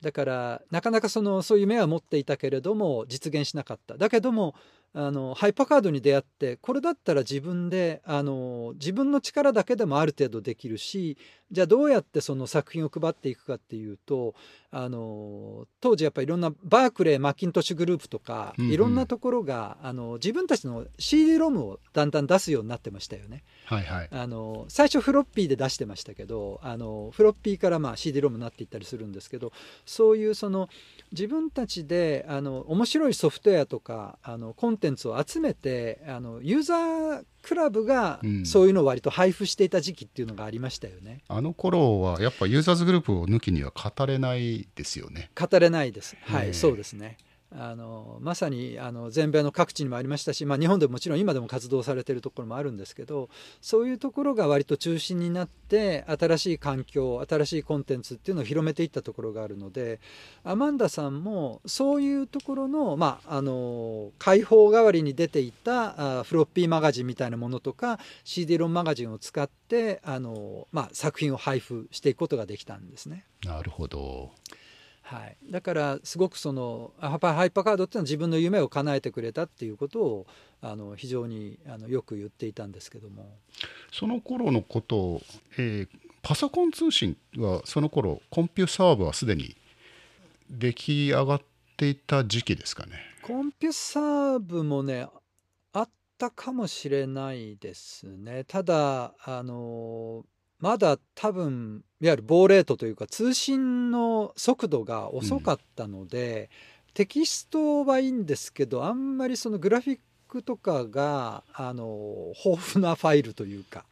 だからなかなかそのそういう目は持っていたけれども実現しなかった。だけどもあのハイパーカードに出会ってこれだったら自分であの自分の力だけでもある程度できるしじゃあどうやってその作品を配っていくかっていうとあの当時やっぱりいろんなバークレーマッキントッシュグループとか、うんうん、いろんなところがあの自分たちの CD ロムをだんだん出すようになってましたよね。はいはい、あの最初フロッピーで出してましたけどあのフロッピーからまあ CD ロムになっていったりするんですけどそういうその自分たちであの面白いソフトウェアとかあのコンテンツを集めてあのユーザークラブがそういうのを割と配布していた時期っていうのがありましたよね。あの頃はやっぱユーザーズグループを抜きには語れないですよね。語れないです。はい、そうですね。あのまさにあの全米の各地にもありましたし、まあ、日本でももちろん今でも活動されているところもあるんですけどそういうところが割と中心になって新しい環境新しいコンテンツっていうのを広めていったところがあるのでアマンダさんもそういうところの,、まあ、あの開放代わりに出ていたあフロッピーマガジンみたいなものとか CD ロンマガジンを使ってあの、まあ、作品を配布していくことができたんですね。なるほどはい、だからすごくそのハイパーカードっていうのは自分の夢を叶えてくれたっていうことをあの非常にあのよく言っていたんですけども。その頃のことを、えー、パソコン通信はその頃コンピューサーブはすでに出来上がっていた時期ですかね。コンピューサーブもねあったかもしれないですね。ただあのまだ多分いわゆる棒レートというか通信の速度が遅かったので、うん、テキストはいいんですけどあんまりそのグラフィックとかがあの豊富なファイルというか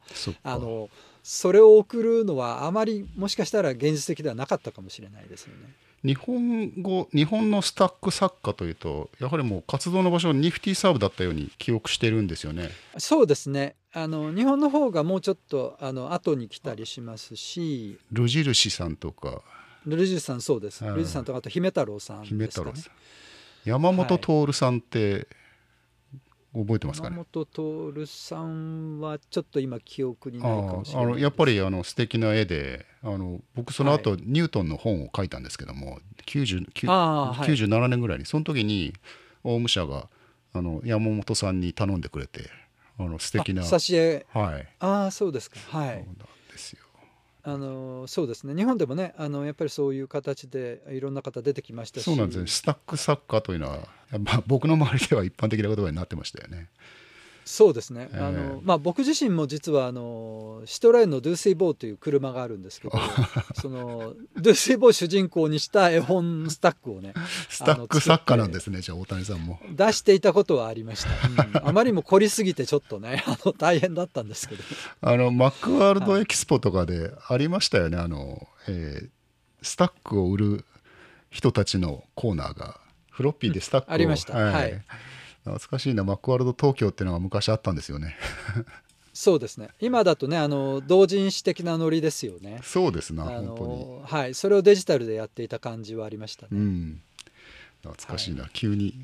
あのそれを送るのはあまりもしかしたら現実的ではなかったかもしれないですよね。日本語日本のスタック作家というとやはりもう活動の場所ニフティサーブだったように記憶してるんですよね。そうですねあの日本の方がもうちょっとあの後に来たりしますし。ルジルシさんとか。ルジルシさんそうです、ルジさんとかあと姫太郎さん、ね、姫太郎さん。山本徹さんって、はい覚えてますかね？山本徹さんはちょっと今記憶にないかもしれないあのやっぱりあの素敵な絵であの僕その後、はい、ニュートンの本を書いたんですけども97年ぐらいにその時にオウム社があの山本さんに頼んでくれてあの素敵な挿絵。はい。ああそうですか。はい。あのそうですね。日本でもねあのやっぱりそういう形でいろんな方出てきましたし。そうなんですねスタック作家というのは、まあ、僕の周りでは一般的な言葉になってましたよね。そうですね、えー、あのまあ、僕自身も実はあのシトレーンのドゥーセイ・ボーという車があるんですけど そのドゥーセイ・ボー主人公にした絵本スタックをね スタック作家なんですねじゃあ大谷さんも。出していたことはありました、うん、あまりにも凝りすぎてちょっとね あの大変だったんですけど。あのマックワールドエキスポとかでありましたよね、はい、あの、えー、スタックを売る人たちのコーナーが。フロッピーでスタックを、うん、ありました、はい、はい懐かしいなマックワールド東京っていうのが昔あったんですよね。そうですね。今だとねあの同人誌的なノリですよね。そうですな本当に。はい。それをデジタルでやっていた感じはありましたね、うん、懐かしいな、はい、急に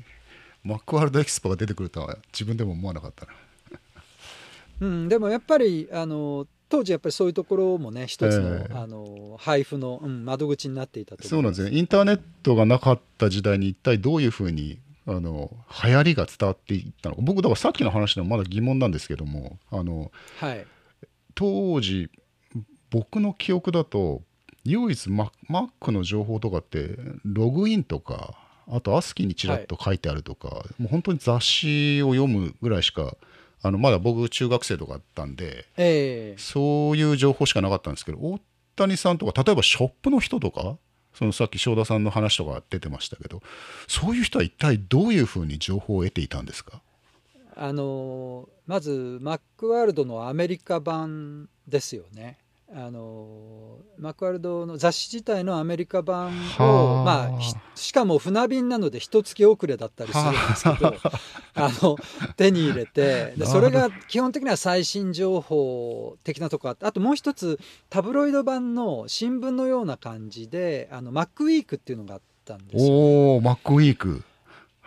マックワールドエキスポが出てくるとは自分でも思わなかったな。うん、でもやっぱりあの当時やっぱりそういうところもね一つのえー、あの配布の、うん、窓口になっていたとそうなんですねインターネットがなかった時代に一体どういうふうにあの流行りが伝わっていったの。か僕だからさっきの話でもまだ疑問なんですけどもあの、はい、当時僕の記憶だと唯一 Mac の情報とかってログインとかあとアスキーにちらっと書いてあるとか、はい、もう本当に雑誌を読むぐらいしかあのまだ僕中学生とかだったんで、えー、そういう情報しかなかったんですけど大谷さんとか例えばショップの人とかそのさっき正田さんの話とか出てましたけどそういう人は一体どういうふうに情報を得ていたんですか？あのまずマックワールドのアメリカ版ですよね。あのマクワルドの雑誌自体のアメリカ版を、まあ、しかも船便なので一月遅れだったりするんですけど あの手に入れてでそれが基本的には最新情報的なとこあってあともう一つタブロイド版の新聞のような感じであのマックウィークっていうのがあったんですよ、ね、おマックウィーク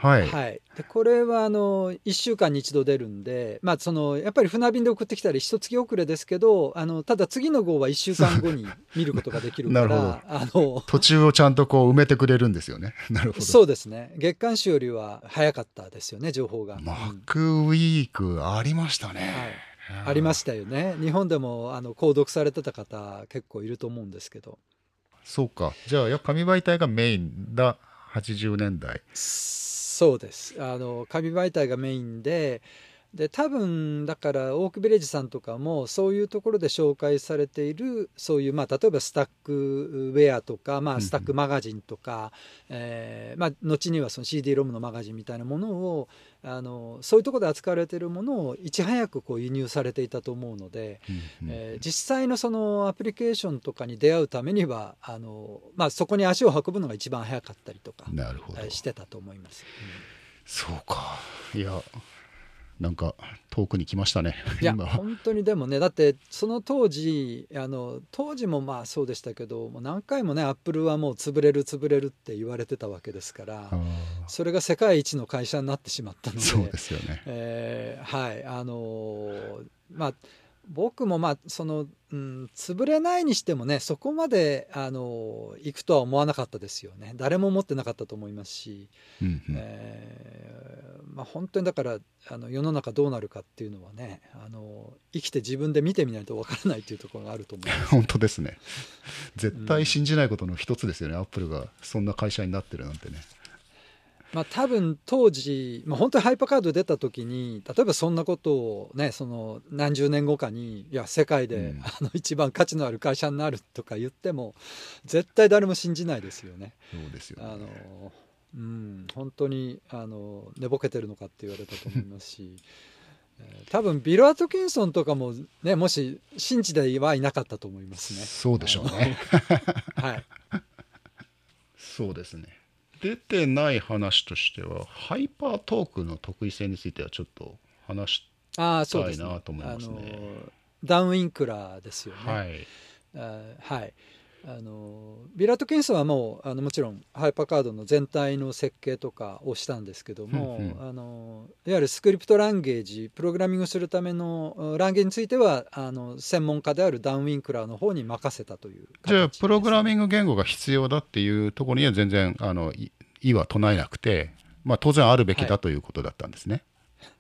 はい、はい、でこれはあの1週間に一度出るんで、まあ、そのやっぱり船便で送ってきたり一月遅れですけどあのただ次の号は1週間後に見ることができるから あの途中をちゃんとこう埋めてくれるんですよね。なるほど。そうですね。月刊誌よりは早かったですよね情報が。マックウィークありましたね、はい、ありましたよね。日本でもあの購読されてた方結構いると思うんですけど。そうか。じゃあ紙媒体がメインだ。80年代そうです。あの紙媒体がメインでで多分だからオークビレッジさんとかもそういうところで紹介されているそういうまあ例えばスタックウェアとか、まあ、スタックマガジンとか、うん、えー、まあ、後にはその CD ロムのマガジンみたいなものをあのそういうところで扱われているものをいち早くこう輸入されていたと思うので、うん、えー、実際のそのアプリケーションとかに出会うためにはあの、まあ、そこに足を運ぶのが一番早かったりとかしてたと思います。うん、そうか。いやなんか遠くに来ましたね。いや本当にでもねだってその当時あの当時もまあそうでしたけどもう何回もねアップルはもう潰れる潰れるって言われてたわけですからそれが世界一の会社になってしまったのでそうですよね、えー、はいあのまあ僕もまあその、うん、潰れないにしてもねそこまであの行くとは思わなかったですよね。誰も思ってなかったと思いますし、うんうん、えー、まあ、本当にだからあの世の中どうなるかっていうのはねあの生きて自分で見てみないとわからないというところがあると思います、本当ですね。絶対信じないことの一つですよね、うん、アップルがそんな会社になってるなんてね。まあ、多分当時、まあ、本当にハイパーカード出た時に例えばそんなことをねその何十年後かにいや世界で、うん、あの一番価値のある会社になるとか言っても絶対誰も信じないですよね。そうですよ、ね、あのうん、本当にあの寝ぼけてるのかって言われたと思いますし 多分ビル・アトキンソンとかもねもし信じてはいなかったと思いますね。そうでしょうね。はい。そうですね。出てない話としてはハイパートークの得意性についてはちょっと話したいなと思いますね。すねダウン・ウィンクラーですよね。はい、あはいあのビラート・キンソンはもうあのもちろんハイパーカードの全体の設計とかをしたんですけども、うんうん、あのいわゆるスクリプトランゲージプログラミングするためのランゲージについてはあの専門家であるダウン・ウィンクラーの方に任せたという、ね、じゃあプログラミング言語が必要だっていうところには全然あの意は唱えなくて、まあ、当然あるべきだということだったんですね。はい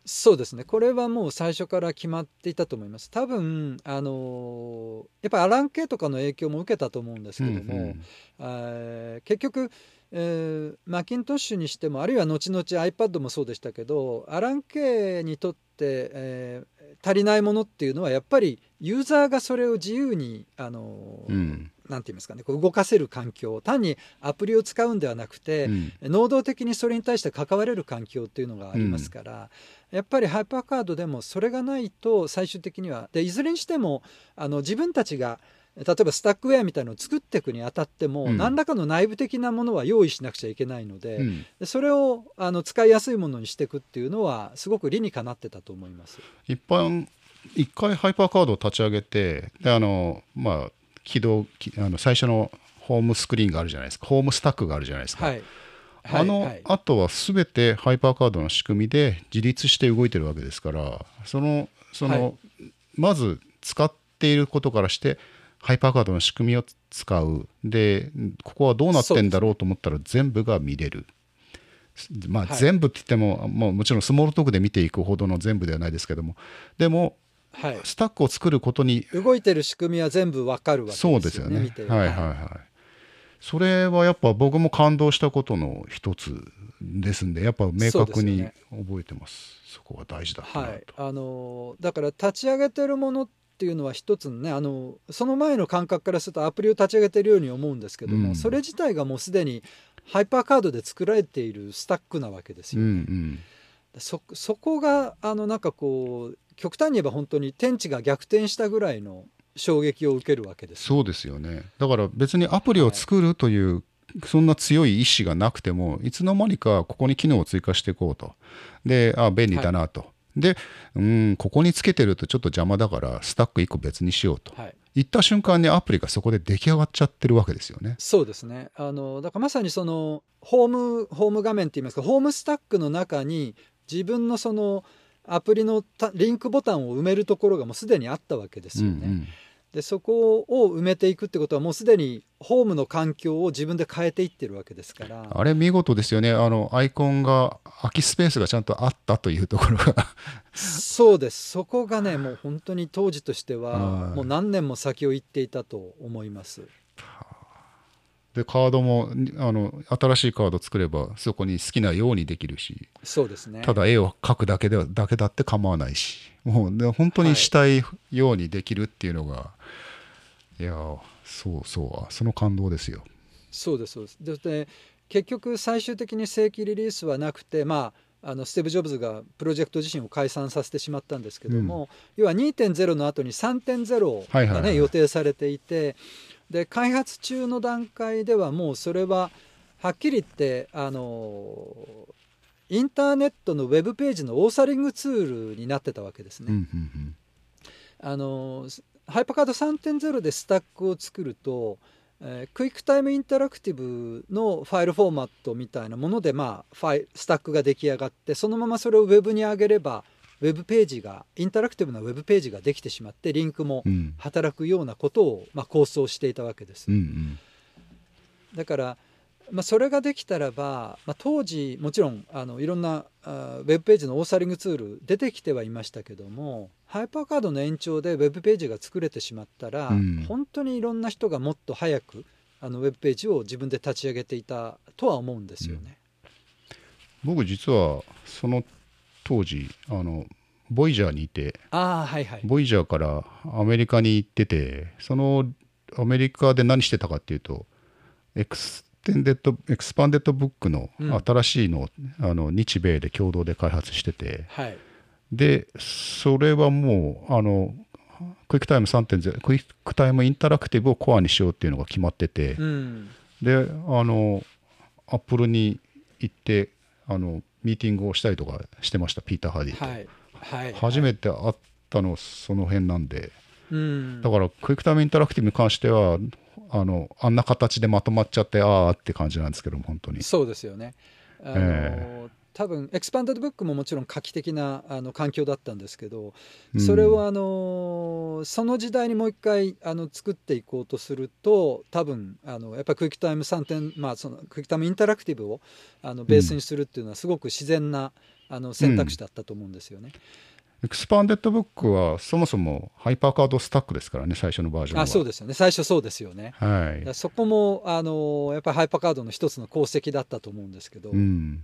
そうですね。これはもう最初から決まっていたと思います。多分あのやっぱりアラン系とかの影響も受けたと思うんですけども、うんうん、え結局、えー、マキントッシュにしてもあるいは後々 iPad もそうでしたけどアラン系にとって、えー、足りないものっていうのはやっぱりユーザーがそれを自由にあの、うん。なんて言いますかねこう動かせる環境単にアプリを使うんではなくて、うん、能動的にそれに対して関われる環境っていうのがありますから、うん、やっぱりハイパーカードでもそれがないと最終的にはでいずれにしてもあの自分たちが例えばスタックウェアみたいのを作っていくにあたっても、うん、何らかの内部的なものは用意しなくちゃいけないので、うん、それをあの使いやすいものにしていくっていうのはすごく理にかなってたと思います。一般一回ハイパーカードを立ち上げてであの、まあ、起動あの最初のホームスクリーンがあるじゃないですか。ホームスタックがあるじゃないですか、はい、あの、はい、あとは全てハイパーカードの仕組みで自立して動いてるわけですからそのその、はい、まず使っていることからしてハイパーカードの仕組みを使うでここはどうなってんだろうと思ったら全部が見れる。まあ、全部って言っても、もうもちろんスモールトークで見ていくほどの全部ではないですけどもでもはい、スタックを作ることに動いてる仕組みは全部わかるわけですよね。そうですよね。はいはいはい。それはやっぱ僕も感動したことの一つですんでやっぱ明確に覚えてます。そ、ね,、こが大事だはい、あのだから立ち上げてるものっていうのは一つのねあのその前の感覚からするとアプリを立ち上げてるように思うんですけども、うん、それ自体がもうすでにハイパーカードで作られているスタックなわけですよね。うんうん。そそこがあのなんかこう極端に言えば本当に天地が逆転したぐらいの衝撃を受けるわけです。そうですよね。だから別にアプリを作るという、はい、そんな強い意志がなくてもいつの間にかここに機能を追加していこうと。であ便利だなと、はい、でうんここにつけてるとちょっと邪魔だからスタック1個別にしようと、はい、言った瞬間にアプリがそこで出来上がっちゃってるわけですよね。そうですねあのだからまさにそのホームホーム画面っていいますかホームスタックの中に自分のそのアプリのリンクボタンを埋めるところがもうすでにあったわけですよね。うんうん、でそこを埋めていくってことはもうすでにホームの環境を自分で変えていってるわけですから。あれ見事ですよね。あのアイコンが空きスペースがちゃんとあったというところが。そうです。そこがねもう本当に当時としてはもう何年も先を行っていたと思います。でカードもあの新しいカード作ればそこに好きなようにできるしそうですね。ただ絵を描くだけではだけだって構わないしもうで本当にしたいようにできるっていうのが、はい、いやそうそうその感動ですよ。そうですそうです。で結局最終的に正規リリースはなくてまああのスティーブ・ジョブズがプロジェクト自身を解散させてしまったんですけども、うん、要は2.0の後に3.0がね、予定されていてで開発中の段階ではもうそれははっきり言ってあのインターネットのウェブページのオーサリングツールになってたわけですね。あのハイパーカード3.0でスタックを作ると、えー、クイックタイムインタラクティブのファイルフォーマットみたいなもので、まあ、ファイスタックが出来上がってそのままそれをウェブに上げればウェブページがインタラクティブなウェブページができてしまってリンクも働くようなことを、まあ、構想していたわけです。うんうん、だから、まあ、それができたらば、まあ、当時もちろんあのいろんなあウェブページのオーサリングツール出てきてはいましたけどもハイパーカードの延長でウェブページが作れてしまったら、うん、本当にいろんな人がもっと早くあのウェブページを自分で立ち上げていたとは思うんですよね。うん、僕実はその当時あのボイジャーにいてあ、はいはい、ボイジャーからアメリカに行っててそのアメリカで何してたかっていうとエクステンデッドエクスパンデッドブックの新しいのうん、あの日米で共同で開発してて、はい、でそれはもうあのクイックタイム3.0クイックタイムインタラクティブをコアにしようっていうのが決まってて、うん、であのアップルに行ってあのミーティングをしたりとかしてましたピーター・ハディと、はい。はい、初めて会ったのその辺なんで、うん、だからクイックタイムインタラクティブに関してはあのあんな形でまとまっちゃってああって感じなんですけど本当に。そうですよね。あの、えー多分エクスパンデッドブックももちろん画期的なあの環境だったんですけどそれをあのその時代にもう一回あの作っていこうとすると多分あのやっぱりクイックタイム3点、まあ、そのクイックタイムインタラクティブをあのベースにするっていうのはすごく自然なあの選択肢だったと思うんですよね。エクスパンデッドブックはそもそもハイパーカードスタックですからね最初のバージョンは。あそうですよね。最初そうですよね、はい、そこもあのやっぱりハイパーカードの一つの功績だったと思うんですけど、うん、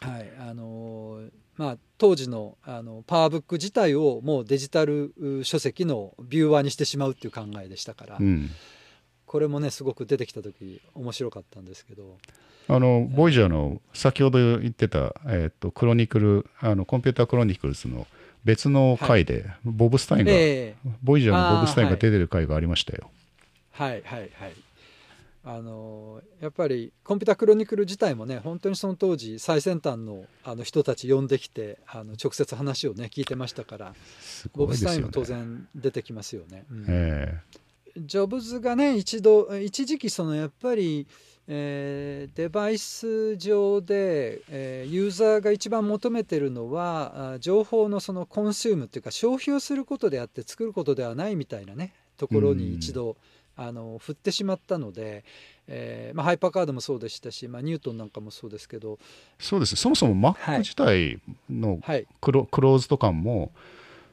はいあのまあ、当時のあのパワーブック自体をもうデジタル書籍のビューワーにしてしまうっていう考えでしたから、うん、これもねすごく出てきた時面白かったんですけど。あのボイジャーの先ほど言ってた、えーと、クロニクルあのコンピュータークロニクルズの別の回で、はい、ボブ・スタインが、えー、ボイジャーのボブ・スタインが出てる回がありましたよ。はいはいはいあのやっぱりコンピュータークロニクル自体もね本当にその当時最先端のあの人たち呼んできてあの直接話をね聞いてましたから、ね、ボブ・スタインも当然出てきますよね。うん、えー、ジョブズがね一度一時期そのやっぱり、えー、デバイス上で、えー、ユーザーが一番求めてるのは情報のそのコンシュームっていうか消費をすることであって作ることではないみたいなねところに一度、うんあの振ってしまったので、えーまあ、ハイパーカードもそうでしたし、まあ、ニュートンなんかもそうですけど。そうです。そもそも Mac 自体のクロ,、クローズド感も、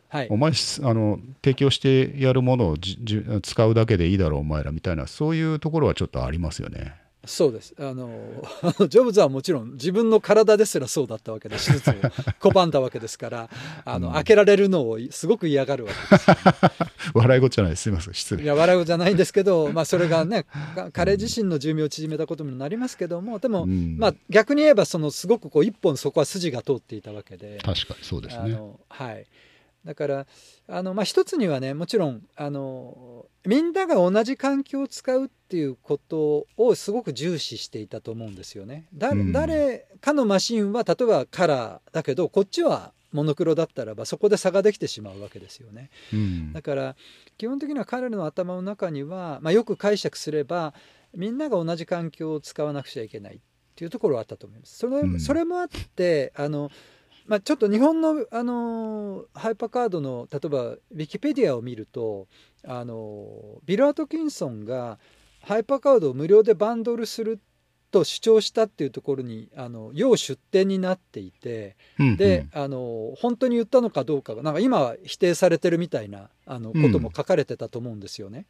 はい、お前あの提供してやるものをじじ使うだけでいいだろうお前らみたいなそういうところはちょっとありますよね。そうです。あの ジョブズはもちろん自分の体ですらそうだったわけで手術を。拒んだわけですからあの、うん、開けられるのをすごく嫌がるわけです、笑い事じゃない。すみません。失礼。いや笑い事じゃないんですけど、まあ、それがね彼自身の寿命を縮めたことにもなりますけどもでも、うん、まあ、逆に言えばそのすごくこう一本そこは筋が通っていたわけで。確かにそうですね。はいだからあの、まあ、一つにはねもちろんあのみんなが同じ環境を使うっていうことをすごく重視していたと思うんですよね。誰うん、誰かのマシンは例えばカラーだけどこっちはモノクロだったらばそこで差ができてしまうわけですよね。うん、だから基本的には彼の頭の中には、まあ、よく解釈すればみんなが同じ環境を使わなくちゃいけないっていうところはあったと思います。それうん、それもあってあのまあ、ちょっと日本の、あのハイパーカードの例えばウィキペディアを見ると、あのビル・アトキンソンがハイパーカードを無料でバンドルすると主張したっていうところにあの要出典になっていて、うんうん、であの本当に言ったのかどうかがなんか今は否定されてるみたいなあのことも書かれてたと思うんですよね。うん、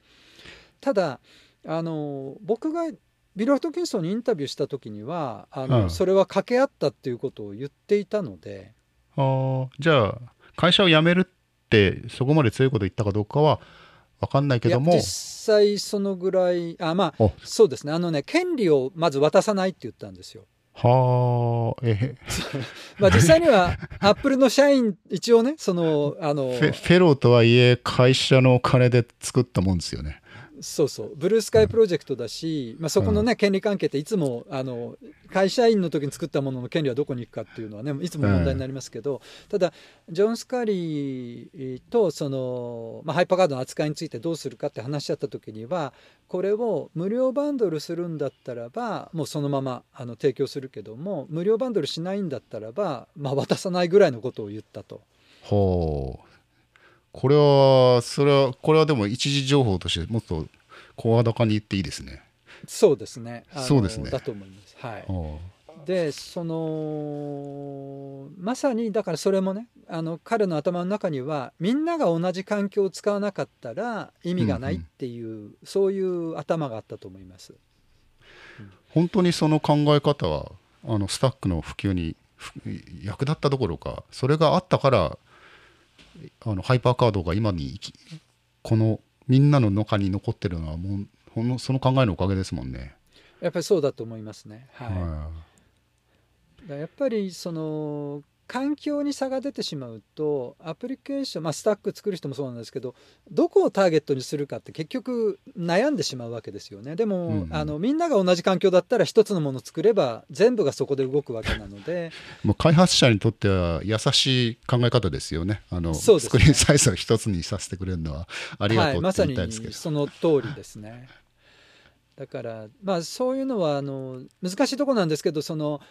ただあの僕がビル・アトキンソンにインタビューした時にはあの、うん、それは掛け合ったっていうことを言っていたので。あじゃあ会社を辞めるってそこまで強いこと言ったかどうかは分かんないけども。実際そのぐらいあまあそうですね。あのね権利をまず渡さないって言ったんですよ。は あ、えまあ実際には アップルの社員一応ねそのあのフェローとはいえ会社のお金で作ったもんですよね。そうそう。ブルースカイプロジェクトだし、まあ、そこのね、権利関係っていつもあの会社員の時に作ったものの権利はどこに行くかっていうのはねいつも問題になりますけど、ただジョン・スカリーとその、まあ、ハイパーカードの扱いについてどうするかって話し合った時にはこれを無料バンドルするんだったらばもうそのままあの提供するけども無料バンドルしないんだったらば、まあ、渡さないぐらいのことを言ったと。ほうこれは、それは、これはでも一時情報としてもっと声高に言っていいですね。そうですね。そうですね。だと思います。はい。でそのまさにだからそれもねあの彼の頭の中にはみんなが同じ環境を使わなかったら意味がないっていう、うんうん、そういう頭があったと思います。本当にその考え方はあのスタックの普及に役立ったどころかそれがあったからあのハイパーカードが今にこのみんなの中に残ってるのはもうほんのその考えのおかげですもんね。やっぱりそうだと思いますね。はい。はい、やっぱりその環境に差が出てしまうとアプリケーション、まあ、スタック作る人もそうなんですけどどこをターゲットにするかって結局悩んでしまうわけですよね。でも、うんうん、あのみんなが同じ環境だったら一つのものを作れば全部がそこで動くわけなので。もう開発者にとっては優しい考え方ですよね。あの、ね、スクリーンサイズを一つにさせてくれるのはありがとうはい、まさにその通りですね。だからまあそういうのはあの難しいところなんですけどその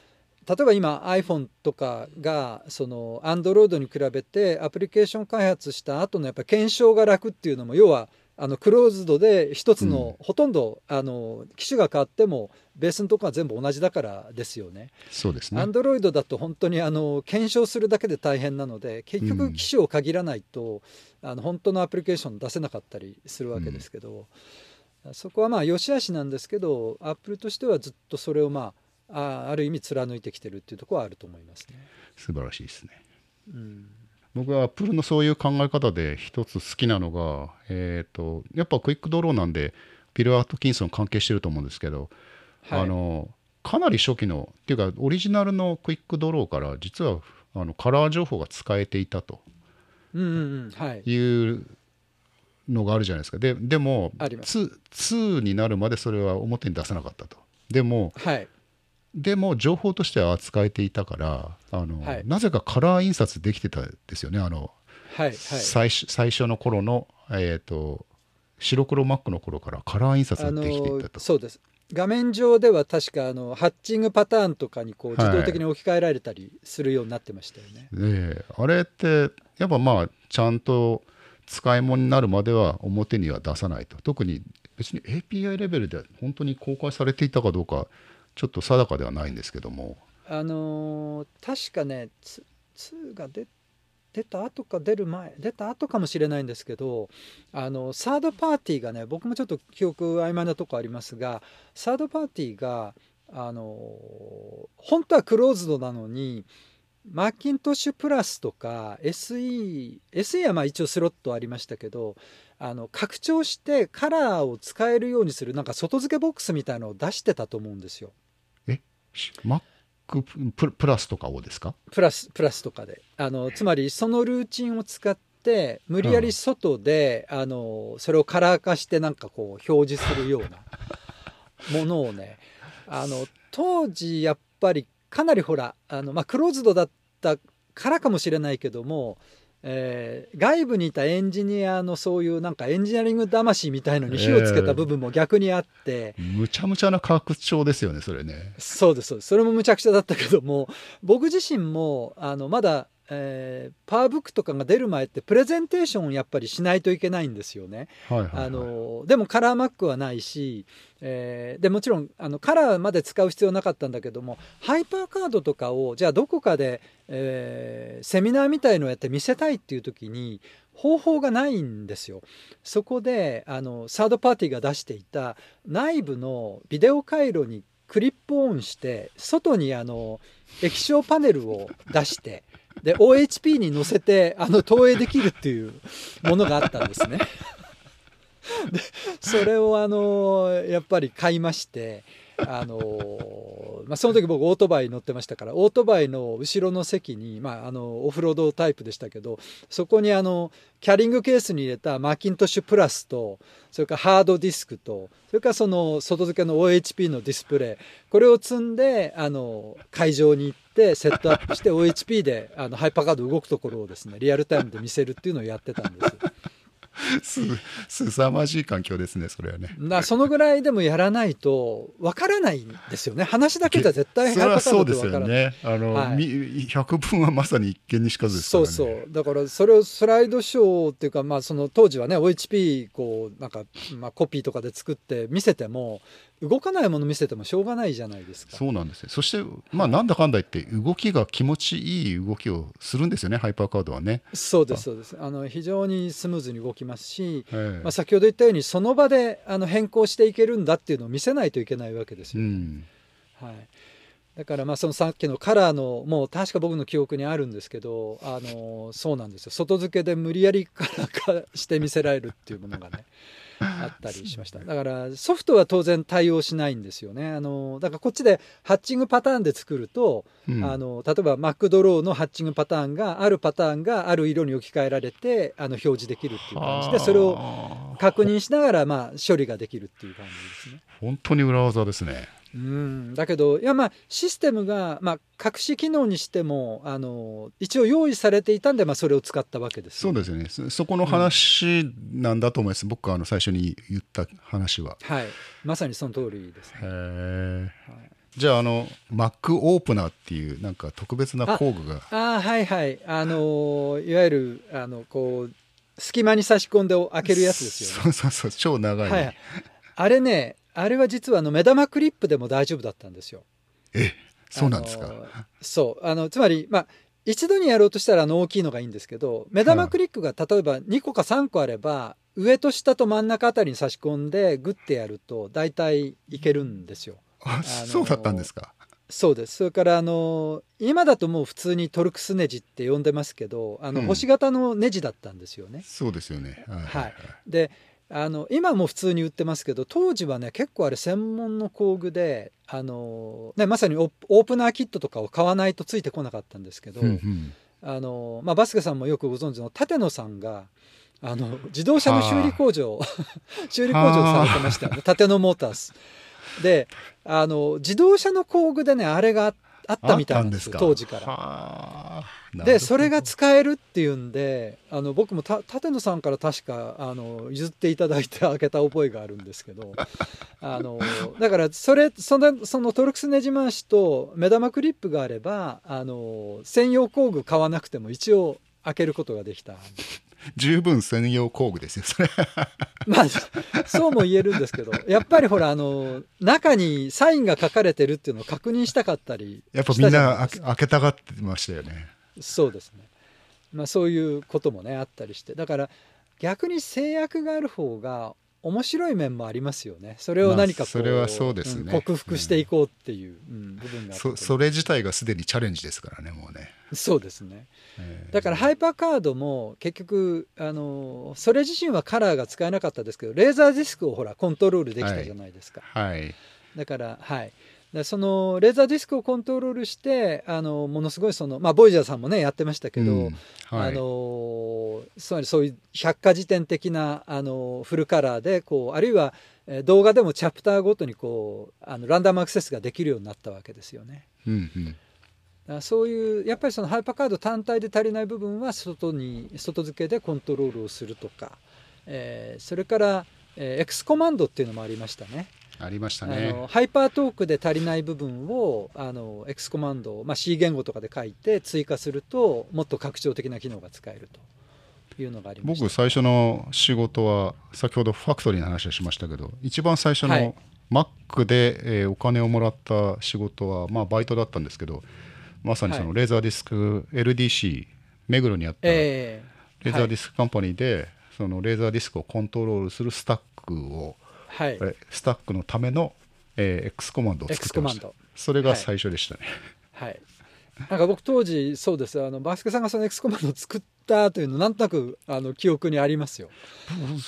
例えば今 iPhone とかがその Android に比べてアプリケーション開発した後のやっぱ検証が楽っていうのも要はあのクローズドで一つの、ほとんどあの機種が変わってもベースのところは全部同じだからですよね。そうですね。アンドロイドだと本当にあの検証するだけで大変なので結局機種を限らないと、うん、あの本当のアプリケーション出せなかったりするわけですけど、うん、そこはまあ良し悪しなんですけどアップルとしてはずっとそれをまああある意味貫いてきてるっていうところはあると思いますね。素晴らしいですね。うん、僕はアップルのそういう考え方で一つ好きなのが、えーと、やっぱクイックドローなんでピル・アートキンソン関係してると思うんですけど、はい、あのかなり初期のっていうかオリジナルのクイックドローから実はあのカラー情報が使えていたというのがあるじゃないですか。ででも 2, 2になるまでそれは表に出さなかったと。でも、はい、でも情報としては扱えていたからあの、はい、なぜかカラー印刷できてたですよね。あの、はいはい、最最初の頃の、えーと、白黒マックの頃からカラー印刷ができていたと。そうです。画面上では確かあのハッチングパターンとかにこう自動的に置き換えられたりするようになってましたよね。はい、あれってやっぱまあちゃんと使い物になるまでは表には出さないと。特に別に API レベルで本当に公開されていたかどうかちょっと定かではないんですけども。あのー、確かね2が出出た後か出る前出た後かもしれないんですけどあのサードパーティーがね僕もちょっと記憶曖昧なとこありますがサードパーティーがあの本当はクローズドなのにマッキントッシュプラスとか SE SE はまあ一応スロットありましたけどあの拡張してカラーを使えるようにするなんか外付けボックスみたいのを出してたと思うんですよ。え？Mac プラスとかをですか？プラスプラスとかで。あのつまりそのルーチンを使って無理やり外で、うん、あのそれをカラー化してなんかこう表示するような ものをねあの当時やっぱりかなりほらあの、まあ、クローズドだったからかもしれないけどもえー、外部にいたエンジニアのそういうなんかエンジニアリング魂みたいのに火をつけた部分も逆にあって、えー、むちゃむちゃな拡張ですよねそれね。そうですそうです。それもむちゃくちゃだったけども僕自身もあのまだえー、パワーブックとかが出る前ってプレゼンテーションやっぱりしないといけないんですよね。あのでもカラーマックはないし、えー、でもちろんあのカラーまで使う必要なかったんだけどもハイパーカードとかをじゃあどこかで、えー、セミナーみたいのをやって見せたいっていう時に方法がないんですよ。そこであのサードパーティーが出していた内部のビデオ回路にクリップオンして外にあの液晶パネルを出してで OHP に乗せてあの投影できるっていうものがあったんですね。でそれをあのやっぱり買いましてあのまあ、その時僕オートバイ乗ってましたからオートバイの後ろの席に、まあ、あのオフロードタイプでしたけどそこにあのキャリングケースに入れたマキントッシュプラスとそれからハードディスクとそれからその外付けの OHP のディスプレイこれを積んであの会場に行ってセットアップして OHP であのハイパーカード動くところをですねリアルタイムで見せるっていうのをやってたんです。す すさまじい環境ですねそれはね。なそのぐらいでもやらないとわからないんですよね。話だけじゃ絶対それはそうですよね。あの、はい、百分はまさに一見にしかずですから、ね、そうそう。だからそれをスライドショーっていうかまあその当時はね OHP こうなんか、まあ、コピーとかで作って見せても動かないもの見せてもしょうがないじゃないですか。そうなんですねそしてまあなんだかんだ言って動きが気持ちいい動きをするんですよねハイパーカードはね。そうですそうです。あの非常にスムーズに動きますし、まあ、先ほど言ったようにその場であの変更していけるんだっていうのを見せないといけないわけですよ、ね、うん、はい。だからまあそのさっきのカラーのもう確か僕の記憶にあるんですけどあのそうなんですよ。外付けで無理やりカラー化して見せられるっていうものがねあったりしました。だからソフトは当然対応しないんですよね。あのだからこっちでハッチングパターンで作ると、うん、あの例えば Mac ドローのハッチングパターンがあるパターンがある色に置き換えられてあの表示できるっていう感じでそれを確認しながらまあ処理ができるっていう感じですね。本当に裏技ですねうん、だけどいやまあシステムが、まあ、隠し機能にしてもあの一応用意されていたんで、まあ、それを使ったわけです、そうですよね。そこの話なんだと思います、うん、僕あの最初に言った話は。はい。まさにその通りです、ね、へえ、はい、じゃああの Mac オープナーっていうなんか特別な工具が。ああはいはい。あのいわゆるあのこう隙間に差し込んで開けるやつですよね。そうそうそう超長い、はい、あれねあれは実はあの目玉クリップでも大丈夫だったんですよ。えそうなんですか。そうあのつまりまあ一度にやろうとしたらあの大きいのがいいんですけど目玉クリップが例えば2個か3個あれば上と下と真ん中あたりに差し込んでグッてやると大体いけるんですよ。あそうだったんですか。そうです。それからあの今だともう普通にトルクスネジって呼んでますけどあの、星型のネジだったんですよね。そうですよね。はい、はい、であの今も普通に売ってますけど当時はね結構あれ専門の工具であの、ね、まさにオープナーキットとかを買わないとついてこなかったんですけど、うんうん、あのまあ、バスケさんもよくご存知の立野さんがあの自動車の修理工場修理工場されてましたよね。立野モータース。であの自動車の工具でねあれがあったみたいなんですよ当時から。でそれが使えるっていうんであの僕も立野さんから確かあの譲っていただいて開けた覚えがあるんですけど あのだからそれそのそのトルクスネジ回しと目玉クリップがあればあの専用工具買わなくても一応開けることができた。十分専用工具ですよそれ。まあそうも言えるんですけどやっぱりほらあの中にサインが書かれてるっていうのを確認したかったりやっぱみんな開けたがってましたよねそうですね、まあ、そういうこともねあったりして。だから逆に制約がある方が面白い面もありますよね。それを何かこう、それはそうですね、うん、克服していこうっていう、うん、部分がそそれ自体がすでにチャレンジですからねもうね。そうですね、えー、だからハイパーカードも結局あのそれ自身はカラーが使えなかったですけどレーザーディスクをほらコントロールできたじゃないですか、はい、はい、だからはいでそのレーザーディスクをコントロールしてあのものすごいそのまあボイジャーさんもねやってましたけど、うんはい、あのつまりそういう百科事典的なあのフルカラーでこうあるいは動画でもチャプターごとにこうあのランダムアクセスができるようになったわけですよね。うんうん、そういうやっぱりそのハイパーカード単体で足りない部分は外に外付けでコントロールをするとか、えー、それから、えー、X コマンドっていうのもありましたね。ありましたね。ハイパートークで足りない部分をあの X コマンド、まあ、C 言語とかで書いて追加するともっと拡張的な機能が使えるというのがあります僕最初の仕事は先ほどファクトリーの話をしましたけど一番最初の Mac で、えー、お金をもらった仕事は、まあ、バイトだったんですけどまさにそのレーザーディスク、はい、LDC 目黒にあったレーザーディスクカンパニーで、はい、そのレーザーディスクをコントロールするスタックを、はい、スタックのための、えー、X コマンドを作ってました。それが最初でしたね、はい、はい、なんか僕当時そうです。あのバスケさんがその X コマンドを作ったというのなんとなくあの記憶にありますよ。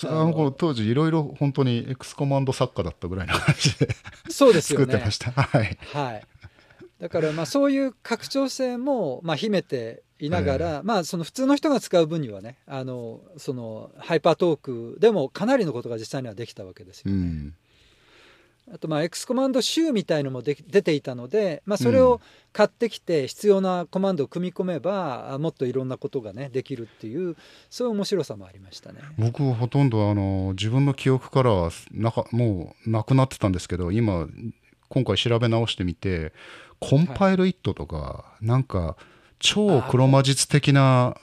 あの当時いろいろ本当に X コマンド作家だったぐらいの話でそうですよね。作ってました。はい、はい、だからまあそういう拡張性もまあ秘めていながら、まあその普通の人が使う分にはねあのそのハイパートークでもかなりのことが実際にはできたわけですよね。うん。あとまあ X コマンド集みたいのもで出ていたので、まあ、それを買ってきて必要なコマンドを組み込めばもっといろんなことがねできるっていうそういう面白さもありましたね。僕はほとんどあの自分の記憶からはなかもうなくなってたんですけど今今回調べ直してみてコンパイルイットとか、はい、なんか超黒魔術的な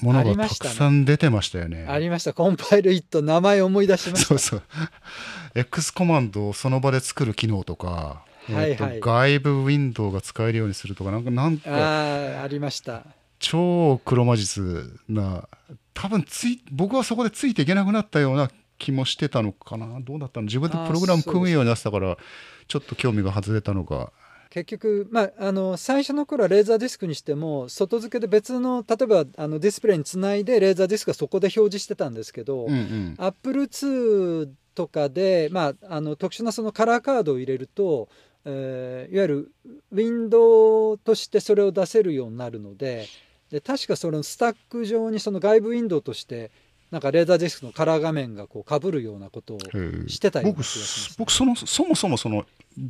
ものがたくさん出てましたよね。ありました、ね、コンパイルイット名前思い出しました。そうそう。X コマンドをその場で作る機能とか、はいはい、外部ウィンドウが使えるようにするとかなんかなんかあありました超黒魔術な多分つい僕はそこでついていけなくなったような気もしてたのかなどうだったの？自分でプログラム組むようになってたからちょっと興味が外れたのか結局、まあ、あの最初の頃はレーザーディスクにしても外付けで別の例えばあのディスプレイにつないでレーザーディスクがそこで表示してたんですけど、うんうん、Apple2 とかで、まあ、あの特殊なそのカラーカードを入れると、えー、いわゆるウィンドウとしてそれを出せるようになるのでで確かそのスタック上にその外部ウィンドウとしてなんかレーザーディスクのカラー画面がこう被るようなことをしてたような気がします、ね、僕そのそもそもその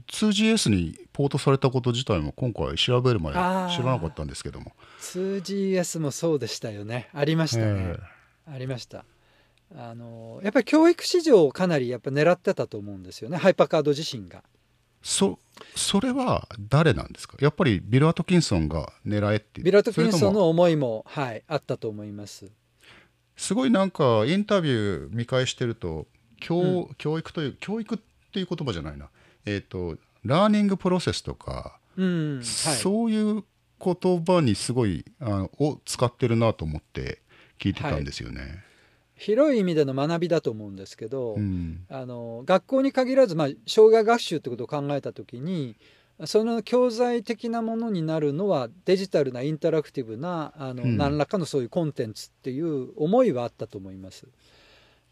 2GS にポートされたこと自体も今回調べる前知らなかったんですけども。2GS もそうでしたよね。ありましたね。ありました。あのやっぱり教育市場をかなりやっぱ狙ってたと思うんですよね。ハイパーカード自身が。そそれは誰なんですか？やっぱりビル・アトキンソンが狙えってビル・アトキンソンの思いもはいあったと思いますすごいなんかインタビュー見返してると教うん、教育という教育っていう言葉じゃないな。えっ、ー、とラーニングプロセスとか、うんはい、そういう言葉にすごいあのを使ってるなと思って聞いてたんですよね。はい、広い意味での学びだと思うんですけど、うん、あの学校に限らず、まあ、障害学習ってことを考えた時にその教材的なものになるのはデジタルなインタラクティブなあの、うん、何らかのそういうコンテンツっていう思いはあったと思います。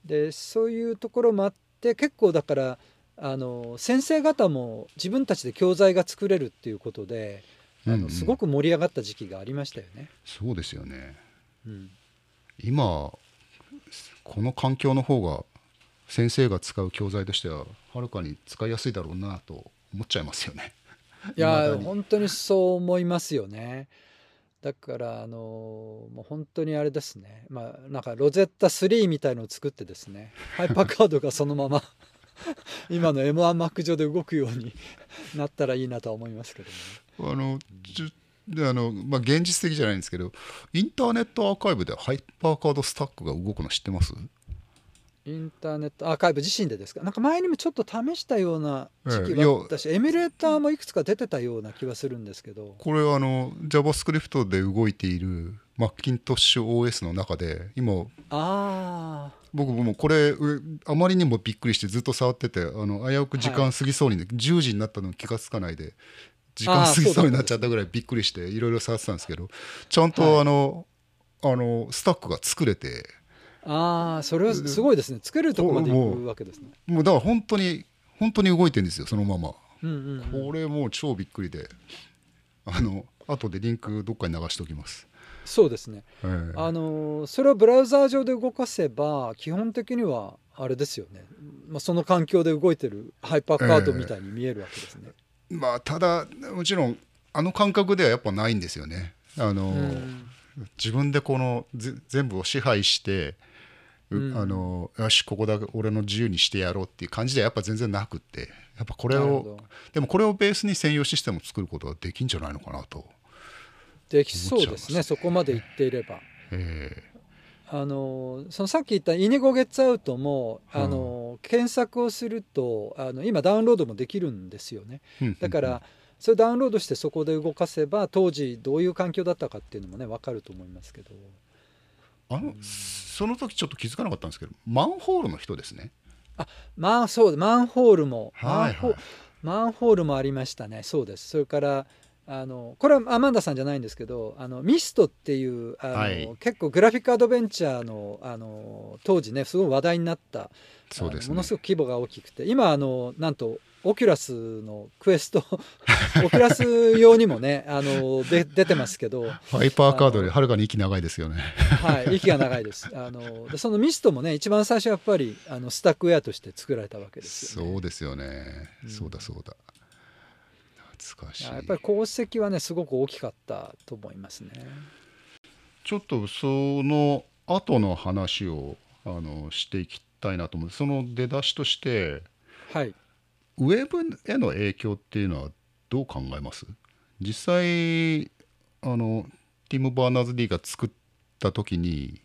でそういうところもあって結構だからあの先生方も自分たちで教材が作れるっていうことで、あのすごく盛り上がった時期がありましたよね。そうですよね、うん、今この環境の方が先生が使う教材としてははるかに使いやすいだろうなと思っちゃいますよね。いや本当にそう思いますよね。だからあのもう本当にあれですねまあなんかロゼッタ3みたいのを作ってですねハイパーカードがそのまま 今の M1Mac 上で動くように なったらいいなとは思いますけどね。あのであのまあ、現実的じゃないんですけどインターネットアーカイブでハイパーカードスタックが動くの知ってます？インターネットアーカイブ自身でですか？なんか前にもちょっと試したような時期があったし、ええ、エミュレーターもいくつか出てたような気はするんですけど。これあの JavaScript で動いているマッキントッシュ OS の中で今あ僕もこれあまりにもびっくりしてずっと触っててあの危うく時間過ぎそうに、はい、10時になったの気が付かないで時間過ぎそうになっちゃったぐらいびっくりしていろいろ触ってたんですけどちゃんとあの、はい、あのスタックが作れてああそれはすごいですね。作れるとこまでいくわけですね。もうだから本当に本当に動いてるんですよそのまま、うんうんうん、これもう超びっくりで。あの後でリンクどっかに流しておきます。そうですね、えー、あのそれをブラウザー上で動かせば基本的にはあれですよね、まあ、その環境で動いてるハイパーカードみたいに見えるわけですね、えー、まあただもちろんあの感覚ではやっぱないんですよね。あの、自分でこの全部を支配してうん。あのよしここだけ俺の自由にしてやろうっていう感じではやっぱ全然なくって。やっぱこれをでもこれをベースに専用システムを作ることができんじゃないのかなと。できそうですねね。そこまで言っていれば。えあのそのさっき言った「イネゴゲッツアウトも」うん。あの検索をするとあの今ダウンロードもできるんですよね。ーだからそれダウンロードしてそこで動かせば当時どういう環境だったかっていうのもね分かると思いますけどあのその時ちょっと気づかなかったんですけどマンホールの人ですね。まあそうマンホールも、はいはい。マンホマンホールもありましたね。そうです。それからあのこれはアマンダさんじゃないんですけどあのミストっていうあの、はい結構グラフィックアドベンチャーのあの当時ねすごい話題になったそうですねものすごく規模が大きくて今あのなんとオキュラスのクエスト オキュラス用にもねあので出てますけど、ハイパーカードよりはるかに息長いですよね。はい、息が長いですあのでそのミストもね一番最初やっぱりあのスタックウェアとして作られたわけですよね。そうですよね。うんそうだそうだ。懐かしい。やっぱり功績はねすごく大きかったと思いますね。ちょっとその後の話をあのしていきたいなと思う。その出だしとしてはい、ウェブへの影響っていうのはどう考えます？実際あのティム・バーナーズ・リーが作った時に、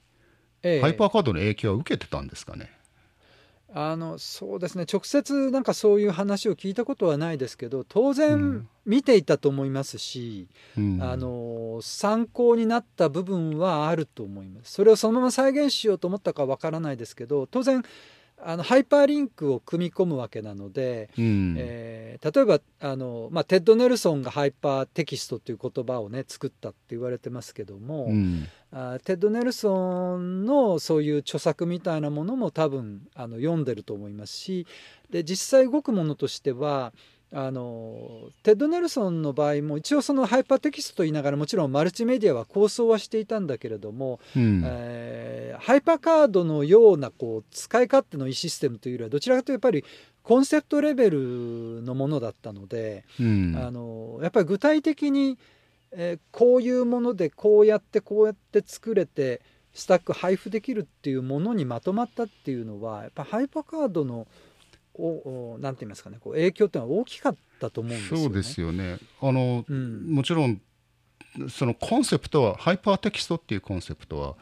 ええ。ハイパーカードの影響は受けてたんですかね？あのそうですね。直接なんかそういう話を聞いたことはないですけど当然うん。見ていたと思いますし、うん。あの参考になった部分はあると思います。それをそのまま再現しようと思ったかわからないですけど当然あのハイパーリンクを組み込むわけなので、うん。えー例えばあの、まあ、テッド・ネルソンがハイパーテキストという言葉をね作ったって言われてますけども、うん。あテッド・ネルソンのそういう著作みたいなものも多分あの読んでると思いますしで実際動くものとしてはあのテッド・ネルソンの場合も一応そのハイパーテキストと言いながらもちろんマルチメディアは構想はしていたんだけれども、うん。えーハイパーカードのようなこう使い勝手のいいシステムというよりはどちらかというとやっぱりコンセプトレベルのものだったので、うん。あのやっぱり具体的に、えーこういうものでこうやってこうやって作れてスタック配布できるっていうものにまとまったっていうのはやっぱハイパーカードのおおなんて言いますかね。こう影響っていうのは大きかったと思うんですよね。そうですよね。あのうん。もちろんそのコンセプトはハイパーテキストっていうコンセプトは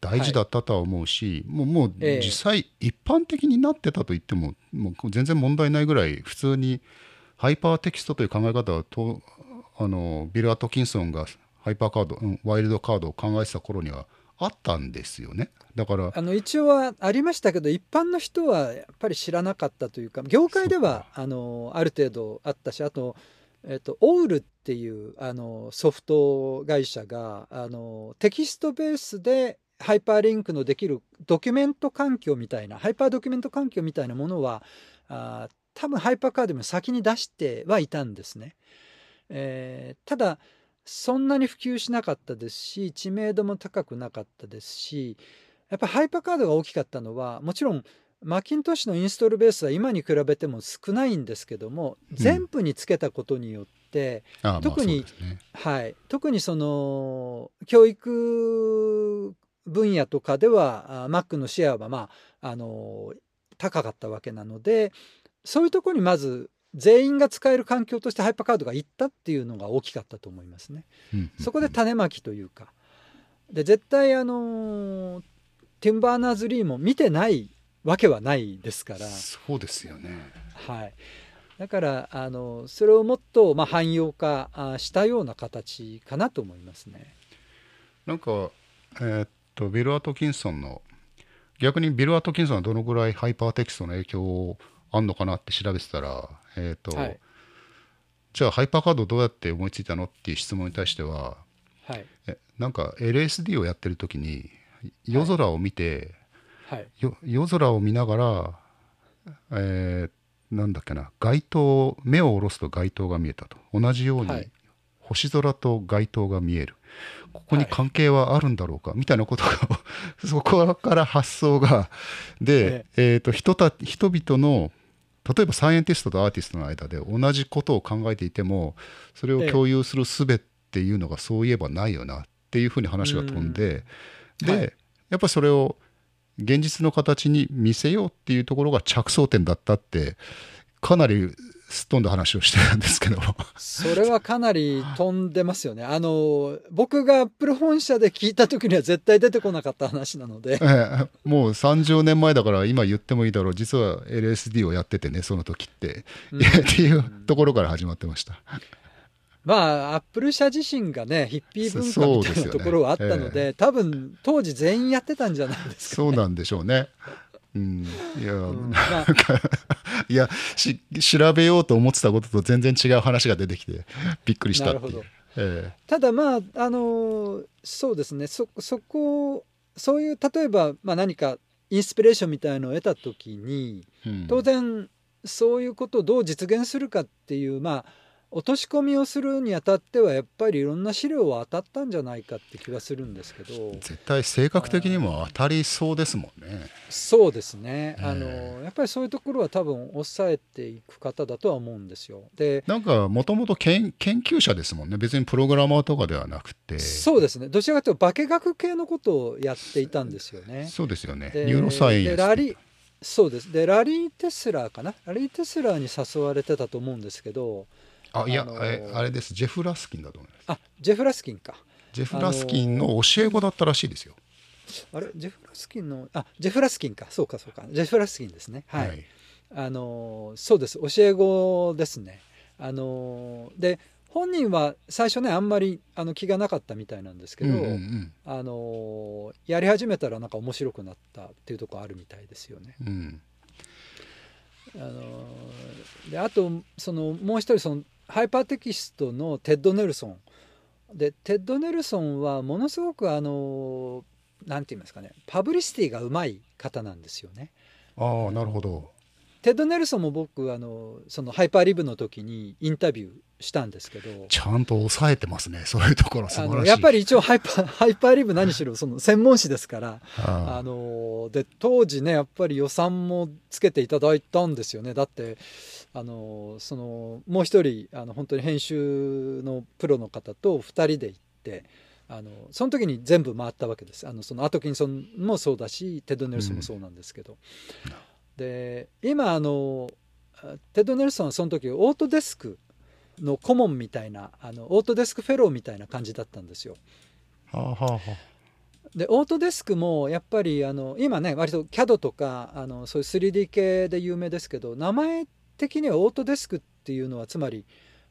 大事だったとは思うし、もうもうええ。実際一般的になってたと言ってももう全然問題ないぐらい普通にハイパーテキストという考え方はとあのビル・アトキンソンがハイパーカード、うんワイルドカードを考えてた頃にはあったんですよねだからあの一応はありましたけど一般の人はやっぱり知らなかったというか業界ではあのある程度あったしあと,、えっとオウルっていうあのソフト会社があのテキストベースでハイパーリンクのできるドキュメント環境みたいなハイパードキュメント環境みたいなものはあ多分ハイパーカードよりも先に出してはいたんですね。えーただそんなに普及しなかったですし知名度も高くなかったですしやっぱハイパーカードが大きかったのはもちろんマッキントッシュのインストールベースは今に比べても少ないんですけども全部につけたことによって、特にね。はい、特にその教育分野とかではあ Mac のシェアはまああの高かったわけなのでそういうところにまず全員が使える環境としてハイパーカードがいったっていうのが大きかったと思いますね。そこで種まきというか。で絶対あのティンバーナーズ・リーも見てないわけはないですから、そうですよね。はい、だからあのそれをもっと、まあ、汎用化あしたような形かなと思いますね。なんかえーっとビル・アトキンソンの逆にビル・アトキンソンはどのぐらいハイパーテキストの影響あんのかなって調べてたら、えーっとはい。じゃあハイパーカードどうやって思いついたのっていう質問に対してははい。えなんか LSD をやってる時に夜空を見て、はい。よ夜空を見ながら、えーなんだっけな街灯目を下ろすと街灯が見えたと。同じように、はい。星空と街灯が見える。ここに関係はあるんだろうか、みたいなことが そこから発想がで、えー、と人た人々の例えばサイエンティストとアーティストの間で同じことを考えていてもそれを共有する術っていうのがそういえばないよなっていうふうに話が飛んで、で、うん。はい。やっぱりそれを現実の形に見せようっていうところが着想点だったってかなりすっ飛んだ話をしてるんですけどそれはかなり飛んでますよね。あの僕がアップル本社で聞いた時には絶対出てこなかった話なので、ええ、もう30年前だから今言ってもいいだろう。実は LSD をやっててねその時って、うん、っていうところから始まってました。まあアップル社自身がねヒッピー文化みたいなところはあったので、ね。えー、多分当時全員やってたんじゃないですか、ね、そうなんでしょうね。うん、いや、うん。まあ、いやし調べようと思ってたことと全然違う話が出てきてびっくりしたっていう。えー、ただまああのそうですね。そそこそういう例えば、まあ、何かインスピレーションみたいのを得た時に、うん、当然そういうことをどう実現するかっていうまあ落とし込みをするにあたってはやっぱりいろんな資料は当たったんじゃないかって気がするんですけど。絶対性格的にも当たりそうですもんね。そうですね、あのやっぱりそういうところは多分抑えていく方だとは思うんですよ。でなんかもともと研究者ですもんね。別にプログラマーとかではなくて。そうですね。どちらかというと化学系のことをやっていたんですよね。そうですよね。ニューロサイエンスラリそうです。でラリー・テスラーかな？ラリー・テスラーに誘われてたと思うんですけどあいや、あのー、あれです。ジェフ・ラスキンだと思います。あジェフ・ラスキンか。ジェフ・ラスキンの教え子だったらしいですよ、あれ？ジェフ・ラスキンのあジェフ・ラスキンか。そうかそうか。ジェフ・ラスキンですね。はい、はい、あのそうです。教え子ですね。あので本人は最初ねあんまりあの気がなかったみたいなんですけど、うんうんうん、あのやり始めたらなんか面白くなったっていうとこあるみたいですよね。うん。あのであとそのもう一人そのハイパーテキストのテッド・ネルソン。でテッド・ネルソンはものすごくあの何て言いますかねパブリシティがうまい方なんですよね。ああなるほど。テッド・ネルソンも僕あのそのハイパーリブの時にインタビューしたんですけど。ちゃんと抑えてますねそういうところ素晴らしい。やっぱり一応ハイパー ハイパーリブ何しろその専門誌ですから。あので当時ねやっぱり予算もつけていただいたんですよね。だってあのそのもう一人あの本当に編集のプロの方と2人で行ってあのその時に全部回ったわけです。あのそのアトキンソンもそうだしテッド・ネルソンもそうなんですけど、うん、で今あのテッド・ネルソンはその時オートデスクの顧問みたいなあのオートデスクフェローみたいな感じだったんですよ。はあはあはあ。でオートデスクもやっぱりあの今ね割と CAD とかあのそういう 3D 系で有名ですけど名前的にはオートデスクっていうのはつまり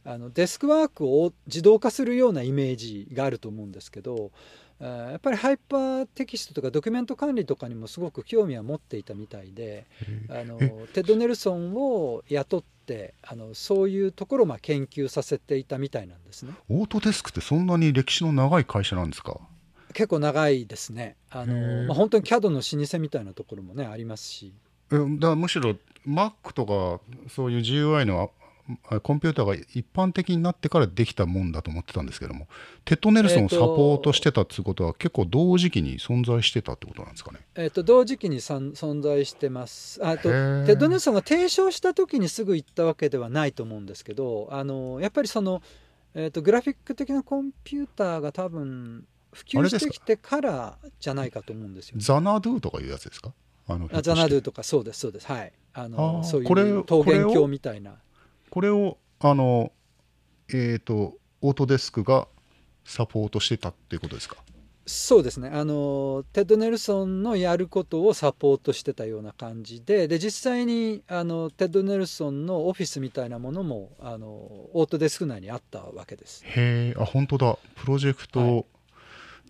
あのデスクワークを自動化するようなイメージがあると思うんですけどやっぱりハイパーテキストとかドキュメント管理とかにもすごく興味は持っていたみたいであのテッド・ネルソンを雇ってあのそういうところをまあ研究させていたみたいなんですね。オートデスクってそんなに歴史の長い会社なんですか？結構長いですね。あの、まあ、本当に CAD の老舗みたいなところもねありますし。だむしろ Mac とかそういう GUI のコンピューターが一般的になってからできたもんだと思ってたんですけどもテッド・ネルソンをサポートしてたっていうことは、結構同時期に存在してたってことなんですかね？えーと、同時期に存在してます。あとテッド・ネルソンが提唱した時にすぐ行ったわけではないと思うんですけどあのやっぱりその、えーと、グラフィック的なコンピューターが多分普及してきてからじゃないかと思うんですよ、ね、ザナドゥとかいうやつですか？あのザナドゥとかそうですそうです。はいあのそういう桃源郷みたいな。これをあのえっ、ー、とオートデスクがサポートしてたっていうことですか？そうですね。あのテッド・ネルソンのやることをサポートしてたような感じでで実際にあのテッド・ネルソンのオフィスみたいなものもあのオートデスク内にあったわけです。へえあ本当だ。プロジェクト、はい、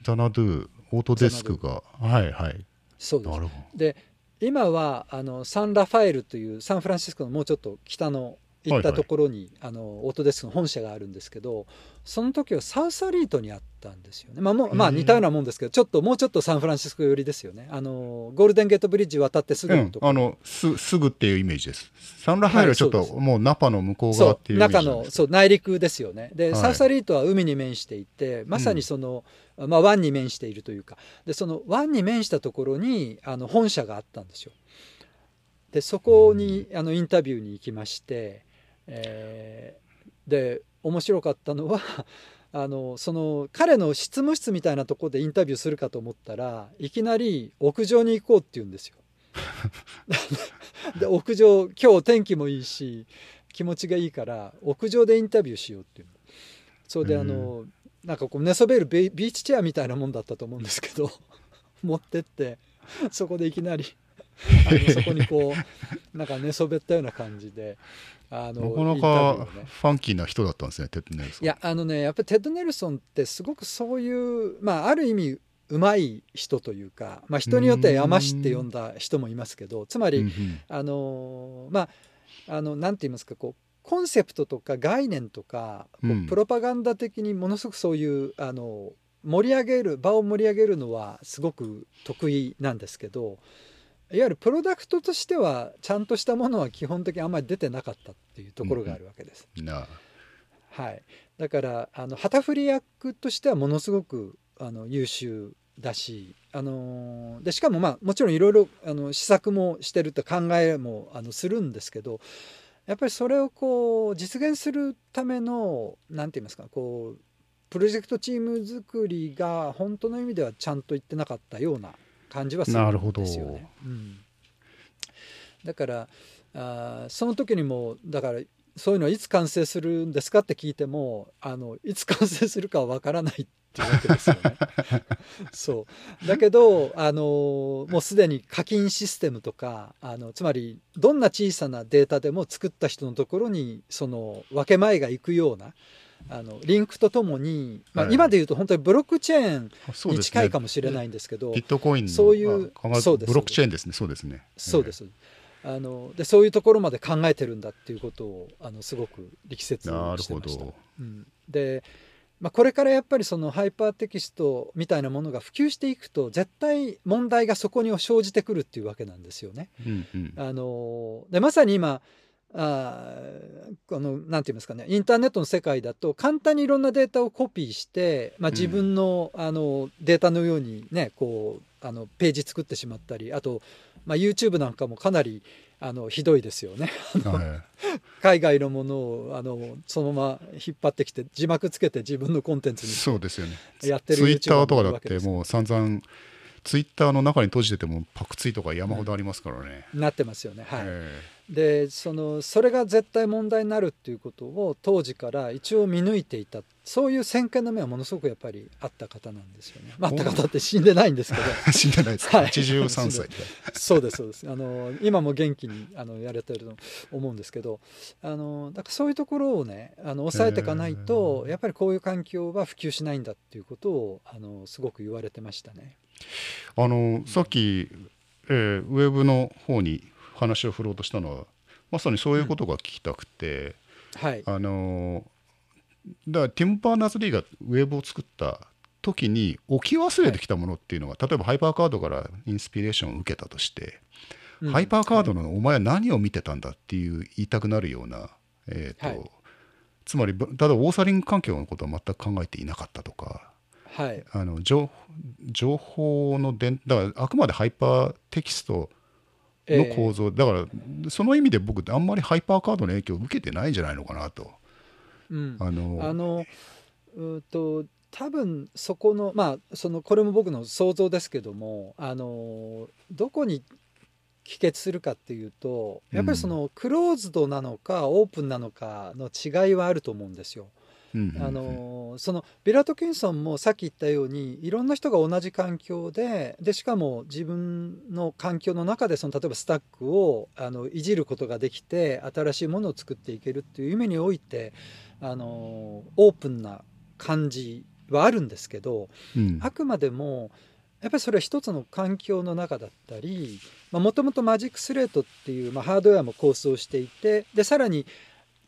ザナドゥオートデスクが。はいはい。そうです。で今はあのサンラファエルというサンフランシスコのもうちょっと北の行ったところに、はいはい、あのオートデスクの本社があるんですけどその時はサウスアリートにあったんですよね、まあ、もまあ似たようなもんですけどちょっともうちょっとサンフランシスコ寄りですよね。あのゴールデンゲートブリッジ渡ってすぐのところ、うん、あのすすぐっていうイメージです。サンラファイルはちょっと、もうナパの向こう側っていう中のそう内陸ですよね。で、はい、サウスアリートは海に面していてまさにその、うん、まあ、湾に面しているというか。でその湾に面したところにあの本社があったんですよ。でそこにあのインタビューに行きまして、えー、で面白かったのは あのその彼の執務室みたいなところでインタビューするかと思ったらいきなり屋上に行こうって言うんですよ。で屋上今日天気もいいし気持ちがいいから屋上でインタビューしようっていうそれであの、なんかこう寝そべるビーチチェアみたいなもんだったと思うんですけど 持ってってそこでいきなりあのそこにこう なんか寝そべったような感じであのなかなかファンキーな人だったんですねテッド・ネルソン。いやあのねやっぱりテッド・ネルソンってすごくそういうまあある意味うまい人というか、まあ、人によっては山師って呼んだ人もいますけどつまり、あのまああのなんて言いますかこうコンセプトとか概念とか、こうプロパガンダ的にものすごくそういうあの盛り上げる場を盛り上げるのはすごく得意なんですけどいわゆるプロダクトとしてはちゃんとしたものは基本的にあんまり出てなかったっていうところがあるわけです。うん、はい、だからあの旗振り役としてはものすごくあの優秀だし、あのでしかもまあもちろんいろいろあの試作もしてるって考えもあのするんですけどやっぱりそれをこう実現するための何て言いますかこうプロジェクトチーム作りが本当の意味ではちゃんと言ってなかったような感じはするんですよね。うん、だからあその時にもだからそういうのはいつ完成するんですかって聞いてもあのいつ完成するかはわからないっていうわけですよね。そう。だけどあのもうすでに課金システムとかあのつまりどんな小さなデータでも作った人のところにその分け前がいくようなあのリンクとともに、まあ、今でいうと本当にブロックチェーンに近いかもしれないんですけど、ね、ビットコインそういうそうブロックチェーンですね。そうですね。そうです、あのでそういうところまで考えてるんだっていうことをあのすごく力説してました。うん、で、まあ、これからやっぱりそのハイパーテキストみたいなものが普及していくと絶対問題がそこに生じてくるっていうわけなんですよね。うんうん、あのでまさに今あこのなんて言いますかねインターネットの世界だと簡単にいろんなデータをコピーして、まあ、自分の,、あのデータのようにねこうあのページ作ってしまったりあと、まあ、YouTube なんかもかなりあのひどいですよね。海外のものをあのそのまま引っ張ってきて字幕つけて自分のコンテンツにそうですよねやってるツイッターとかだってもう散々ツイッターの中に閉じててもパクツイとか山ほどありますからね。なってますよね。はい、でそのそれが絶対問題になるっていうことを当時から一応見抜いていた。そういう先見の目はものすごくやっぱりあった方なんですよね。あった方って死んでないんですけど。死んでないですか、はい、83歳。そうですそうです。あの今も元気にあのやれてると思うんですけど。あのだからそういうところをねあの抑えていかないとやっぱりこういう環境は普及しないんだっていうことをあのすごく言われてましたね。あのさっき、えー、ウェブの方に話を振ろうとしたのはまさにそういうことが聞きたくて、うん、はい、あのだからティム・バーナーズ・リーがウェブを作った時に置き忘れてきたものっていうのが、はい、例えばハイパーカードからインスピレーションを受けたとして、うん、ハイパーカードのお前は何を見てたんだっていう言いたくなるような、えーと、はい、つまりただオーサリング環境のことは全く考えていなかったとか。はい、あの情情報の伝だからあくまでハイパーテキストの構造、えー、だからその意味で僕あんまりハイパーカードの影響を受けてないんじゃないのかなと。うん、あのあのうと多分そこのまあそのこれも僕の想像ですけどもあのどこに帰結するかっていうとやっぱりそのクローズドなのかオープンなのかの違いはあると思うんですよ。あのそのビラ・トキンソンもさっき言ったようにいろんな人が同じ環境ででしかも自分の環境の中でその例えばスタックをあのいじることができて新しいものを作っていけるっていう意味においてあのオープンな感じはあるんですけど、うん、あくまでもやっぱりそれは一つの環境の中だったりもともとマジックスレートっていう、まあ、ハードウェアも構想していてでさらに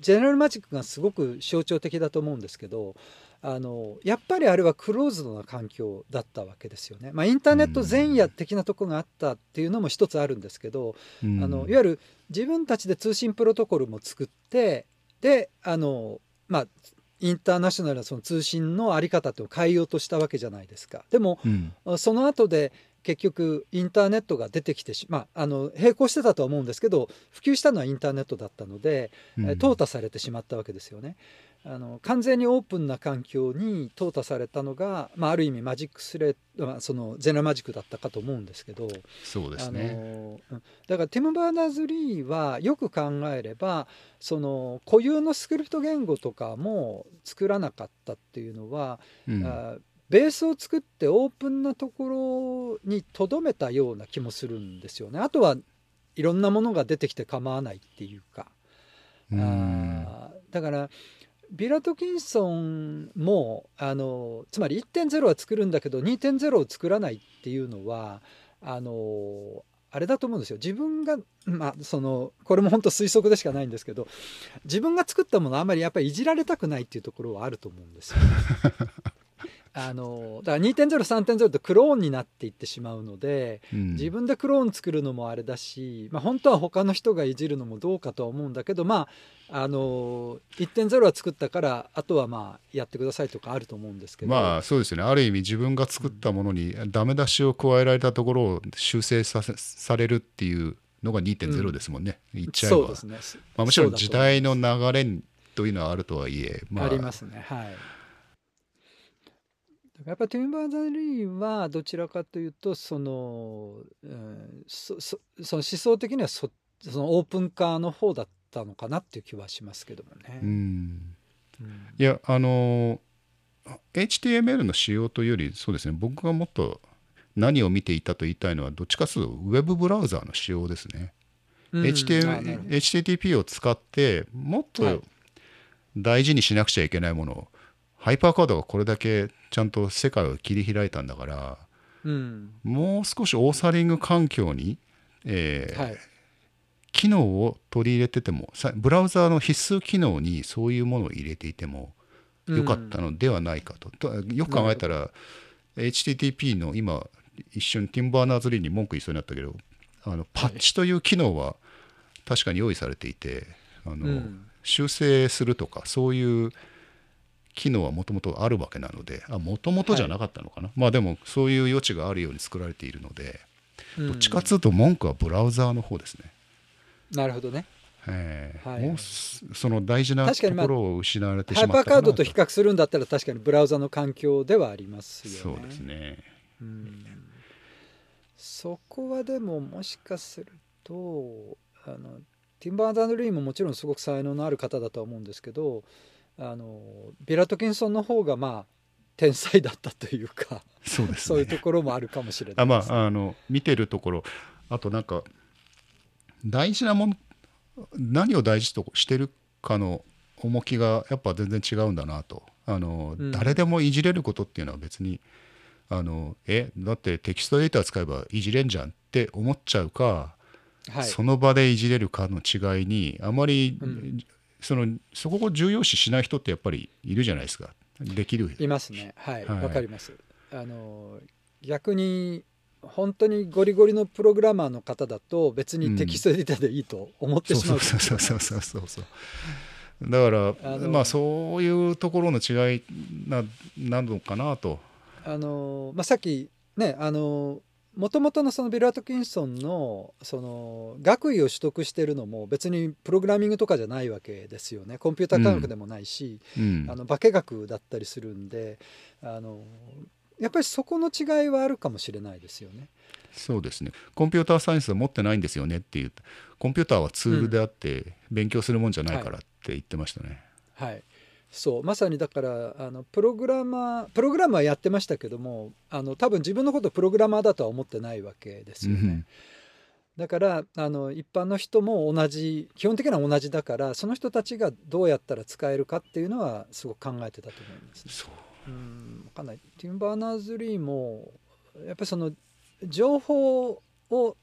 ジェネラルマジックがすごく象徴的だと思うんですけどあのやっぱりあれはクローズドな環境だったわけですよね。まあ、インターネット前夜的なとこがあったっていうのも一つあるんですけど、あのいわゆる自分たちで通信プロトコルも作ってであのまあインターナショナルなその通信の在り方と変えようとしたわけじゃないですか。でも、うん、その後で結局インターネットが出てきてしまああの並行してたとは思うんですけど普及したのはインターネットだったので、うん、淘汰されてしまったわけですよね。あの完全にオープンな環境に淘汰されたのが、まあ、ある意味マジックスレッまあ、そのゼネラルマジックだったかと思うんですけど。そうですね。だからティム・バーナーズ・リーはよく考えればその固有のスクリプト言語とかも作らなかったっていうのは、うん、あベースを作ってオープンなところにとどめたような気もするんですよね。あとはいろんなものが出てきて構わないっていうか。うあだからビラ・トキンソンもあのつまり1.0は作るんだけど2.0を作らないっていうのはあのあれだと思うんですよ自分がまあそのこれも本当推測でしかないんですけど自分が作ったものあんまりやっぱりいじられたくないっていうところはあると思うんですよ。あのだから2.03.0ってクローンになっていってしまうので、うん、自分でクローン作るのもあれだし、まあ、本当は他の人がいじるのもどうかとは思うんだけどまああの1.0は作ったからあとはまあやってくださいとかあると思うんですけど。まあそうですね。ある意味自分が作ったものにダメ出しを加えられたところを修正させされるっていうのが2.0ですもんね、うん、言っちゃえば。そうですね、まあ、もちろん時代の流れというのはあるとはいえ、まあ、ありますね。はいやっぱティム・バーザー・リーはどちらかというとその,、うん、そそその思想的にはそそのオープン化の方だったのかなっていう気はしますけどもね。うん、うん、いやあの HTML の仕様というよりそうですね僕がもっと何を見ていたと言いたいのはどっちかというとウェブブラウザーの仕様ですね。うん、HTML HTTP を使ってもっと大事にしなくちゃいけないものを、ハイパーカードがこれだけちゃんと世界を切り開いたんだから、うん、もう少しオーサリング環境に、えーはい、機能を取り入れててもブラウザーの必須機能にそういうものを入れていてもよかったのではないかと。うん、よく考えたら HTTP の今一緒にティンバーナーズリーに文句言いそうになったけどあのパッチという機能は確かに用意されていてあの、うん、修正するとかそういう機能はもともとあるわけなのでもともとじゃなかったのかな、はい、まあでもそういう余地があるように作られているので、うん、どっちかっつうと文句はブラウザーの方ですね。なるほどね。えー、はい、もうその大事なところを失われてしまったハイパーカードと比較するんだったら確かにブラウザの環境ではありますよね。そうですね。うん、そこはでももしかするとあのティンバー・ダン・リーももちろんすごく才能のある方だとは思うんですけどあのビラトキンソンの方がまあ天才だったというかそうです、ね、そういうところもあるかもしれない、ね、あまああの見てるところ。あとなんか大事なもの何を大事としてるかの重きがやっぱ全然違うんだなと。あの、うん、誰でもいじれることっていうのは別にあのえだってテキストデータ使えばいじれんじゃんって思っちゃうか、はい、その場でいじれるかの違いにあまりそのそこを重要視しない人ってやっぱりいるじゃないですか。できる。いますね。はい。わ、はい、かります。あの逆に本当にゴリゴリのプログラマーの方だと別にテキストエディターでいいと思ってしまう、うん、そうそうそうそうそうそう。だからまあそういうところの違いななのかなと。あの、まあ、さっきねあのもともとのそのビル・アトキンソンのその学位を取得してるのも別にプログラミングとかじゃないわけですよね。コンピューター科学でもないし、うん、あの化学だったりするんであのやっぱりそこの違いはあるかもしれないですよね。そうですね。コンピューターサイエンスは持ってないんですよねっていうコンピューターはツールであって勉強するもんじゃないからって言ってましたね。はい、はいそうまさにだからあのプログラマープログラムはやってましたけどもあの多分自分のことプログラマーだとは思ってないわけですよね。うん、だからあの一般の人も同じ基本的には同じだからその人たちがどうやったら使えるかっていうのはすごく考えてたと思います、ね。そううんかんないティンバーナーズ・リーもやっぱりその情報を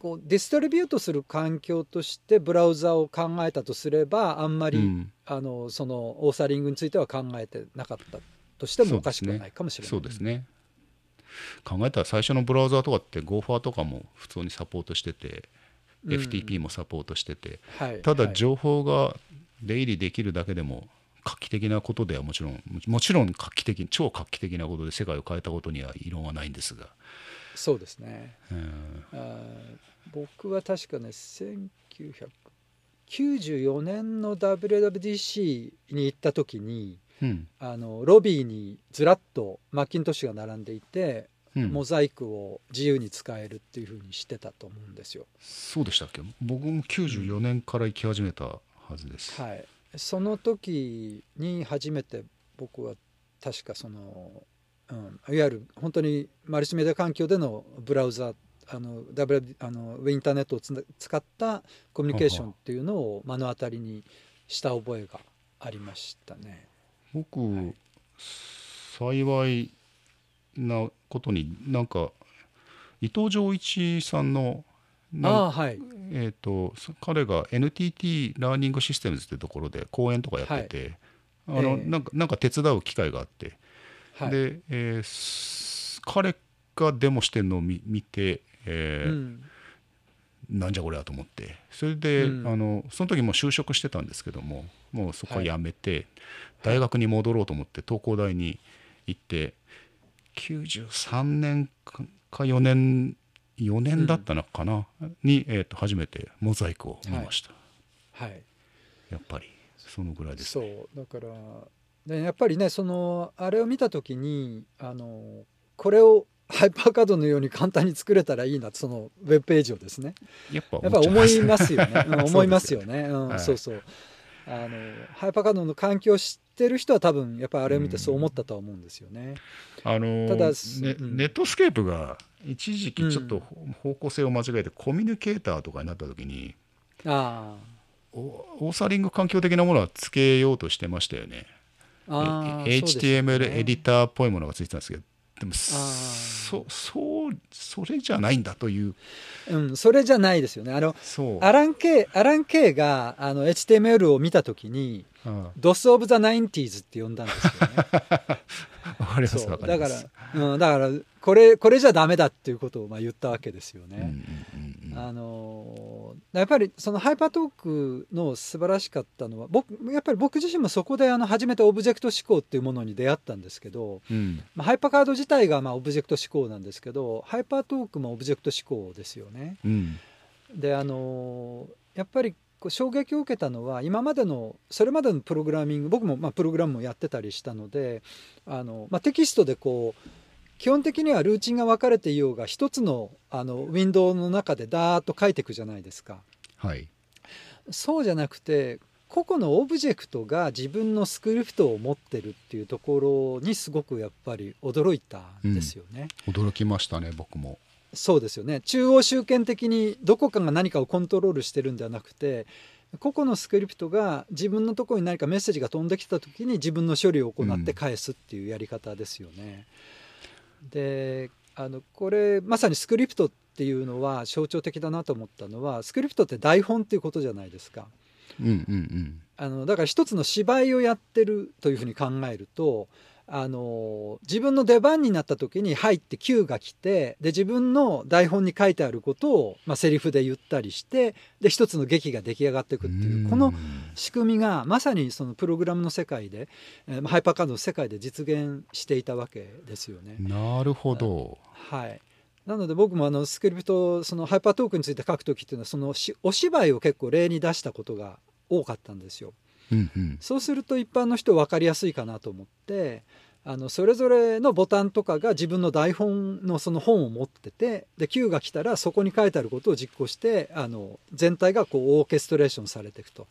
こうディストリビュートする環境としてブラウザを考えたとすればあんまり、うん、あのそのオーサリングについては考えてなかったとしてもおかしくないかもしれない。そうですね。考えたら最初のブラウザーとかって GoFar とかも普通にサポートしてて、うん、FTP もサポートしてて、はい、ただ情報が出入りできるだけでも画期的なことではもちろんもちろん画期的超画期的なことで世界を変えたことには異論はないんですがそうですね、うん、あ僕は確かね1990 94年の WWDC に行った時にうん。あのロビーにずらっとマッキントッシュが並んでいて、うん。モザイクを自由に使えるっていうふうにしてたと思うんですよ。そうでしたっけ？僕も94年から行き始めたはずです、はい、その時に初めて僕は確かその、うん、いわゆる本当にマルチメディア環境でのブラウザあの W あのインターネットを使ったコミュニケーションっていうのを目の当たりにした覚えがありましたね。僕、幸いなことになんか伊藤浄一さんのああはい。えー、とそ彼が NTT ラーニングシステムズってところで講演とかやってて、あのええなんかなんか手伝う機会があって、はい。で、えーす彼がデモしてるのを見見て、えーうん。なんじゃこりゃと思って。それで、うん。あのその時もう就職してたんですけどももうそこは辞めて、大学に戻ろうと思って東工大に行って93年か4年4年だったのかな、に、えー、と初めてモザイクを見ました、はい。やっぱりそのぐらいですそねうだからでやっぱりねそのあれを見た時にあのこれを ハイパーカードのように簡単に作れたらいいなそのウェブページをですね。やっぱ思いますよね、うん。思いますよね、うんはい。そうそう。あのハイパーカードの環境を知ってる人は多分やっぱりあれを見てそう思ったとは思うんですよね。あのーただねうん。ネットスケープが一時期ちょっと方向性を間違えてコミュニケーターとかになった時にあおオーサリング環境的なものはつけようとしてましたよね。HTML エディターっぽいものがついてたんですけどでもそそうそれじゃないいんだといううん、それじゃないですよね。あのアラン・ケイ、アラン・ケイがあの HTML を見た時にあ DOS of the 90s って呼んだんですよね。あ わかりますかまだからす。、うん、だからこれこれじゃダメだっていうことをまあ言ったわけですよね。うんうんうんうんあのーやっぱりそのハイパートークの素晴らしかったのは僕やっぱり僕自身もそこであの初めてオブジェクト指向っていうものに出会ったんですけど、うんまあ、ハイパーカード自体がまあオブジェクト指向なんですけどハイパートークもオブジェクト指向ですよね。うんであのーやっぱりこう衝撃を受けたのは今までのそれまでのプログラミング僕もまあプログラムもやってたりしたのであの、まあ、テキストでこう基本的にはルーチンが分かれていようが一つのあのウィンドウの中でダーッと書いていくじゃないですか。はいそうじゃなくて個々のオブジェクトが自分のスクリプトを持ってるっていうところにすごくやっぱり驚いたんですよね。驚きましたね僕も。そうですよね中央集権的にどこかが何かをコントロールしてるんではなくて個々のスクリプトが自分のところに何かメッセージが飛んできた時に自分の処理を行って返すっていうやり方ですよね。であのこれまさにスクリプトっていうのは象徴的だなと思ったのはスクリプトって台本っていうことじゃないですか。うんうんうんあのだから一つの芝居をやってるというふうに考えるとあの自分の出番になった時に入って Q が来てで自分の台本に書いてあることを、まあ、セリフで言ったりしてで一つの劇が出来上がっていくっていうこの仕組みがまさにそのプログラムの世界で、えーまあハイパーカードの世界で実現していたわけですよね。なるほど。はいなので僕もあのスクリプトそのハイパートークについて書く時っていうのはそのしお芝居を結構例に出したことが多かったんですよ。うんうん。そうすると一般の人分かりやすいかなと思ってあのそれぞれのボタンとかが自分の台本のその本を持っててで Q が来たらそこに書いてあることを実行してあの全体がこうオーケストレーションされていくと。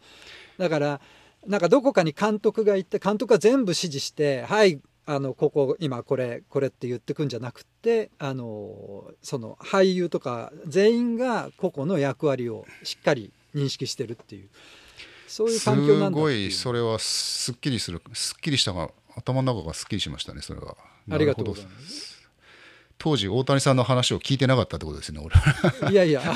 だからなんかどこかに監督がいて監督が全部指示してはいあのここ今これこれって言ってくんじゃなくってあのその俳優とか全員が個々の役割をしっかり認識してるっていう。そういう環境なんだすごいそれはすっきりするすっきりしたが頭の中がすっきりしましたねそれは。ありがとうございます。当時大谷さんの話を聞いてなかったってことですね俺いやいや、あ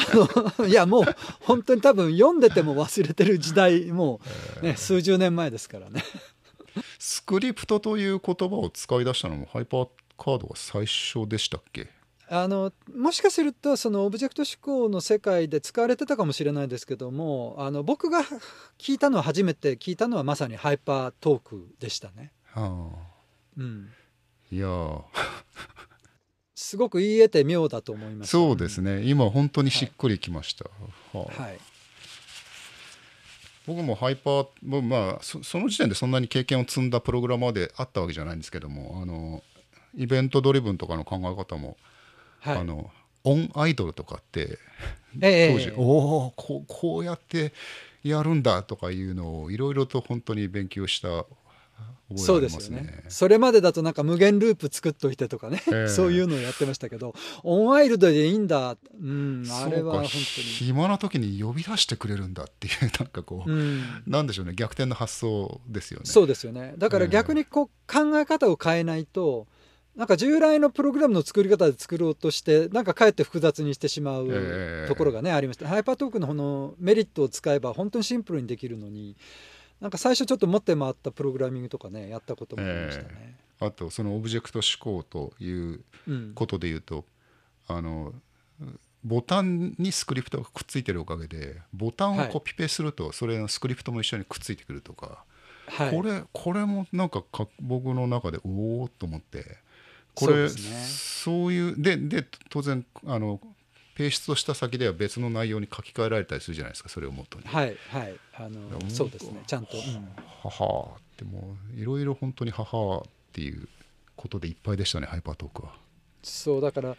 の、いやもう本当に多分読んでても忘れてる時代、もうね、数十年前ですからね。スクリプトという言葉を使い出したのもハイパーカードが最初でしたっけ？あのもしかするとそのオブジェクト思考の世界で使われてたかもしれないですけどもあの僕が聞いたのは初めて聞いたのはまさにハイパートークでしたね。はあ。うん、いやー。すごく言い得て妙だと思います。そうですね。今本当にしっくりきました、はあはい。僕もハイパー、まあそ、その時点でそんなに経験を積んだプログラマーであったわけじゃないんですけどもあのイベントドリブンとかの考え方も、はい、あのオンアイドルとかって、え当時、え、おおここうやってやるんだとかいうのをいろいろと本当に勉強したそうですよね。それまでだとなんか無限ループ作っといてとかね、えー、そういうのをやってましたけどオンワイルドでいいんだ、うん、あれは本当に。暇な時に呼び出してくれるんだっていうなんかこう、うん、なんでしょうね。逆転の発想ですよね。そうですよね。だから逆にこう考え方を変えないと、なんか従来のプログラムの作り方で作ろうとしてなんかかえって複雑にしてしまうところがね、えー、ありました。ハイパートークのこのメリットを使えば本当にシンプルにできるのになんか最初ちょっと持って回ったプログラミングとかねやったこともありましたね。えー、あとそのオブジェクト思考ということでいうと、うん、あのボタンにスクリプトがくっついてるおかげでボタンをコピペするとそれのスクリプトも一緒にくっついてくるとか、はい、これこれもなんかか僕の中でおおと思ってこれそう、ね,、そういうでで当然あのペーストした先では別の内容に書き換えられたりするじゃないですかそれをもとに。はいはい。あのそうですね。ちゃんと、うん、初ってもういろいろ本当に初っていうことでいっぱいでしたねハイパートークは。そうだから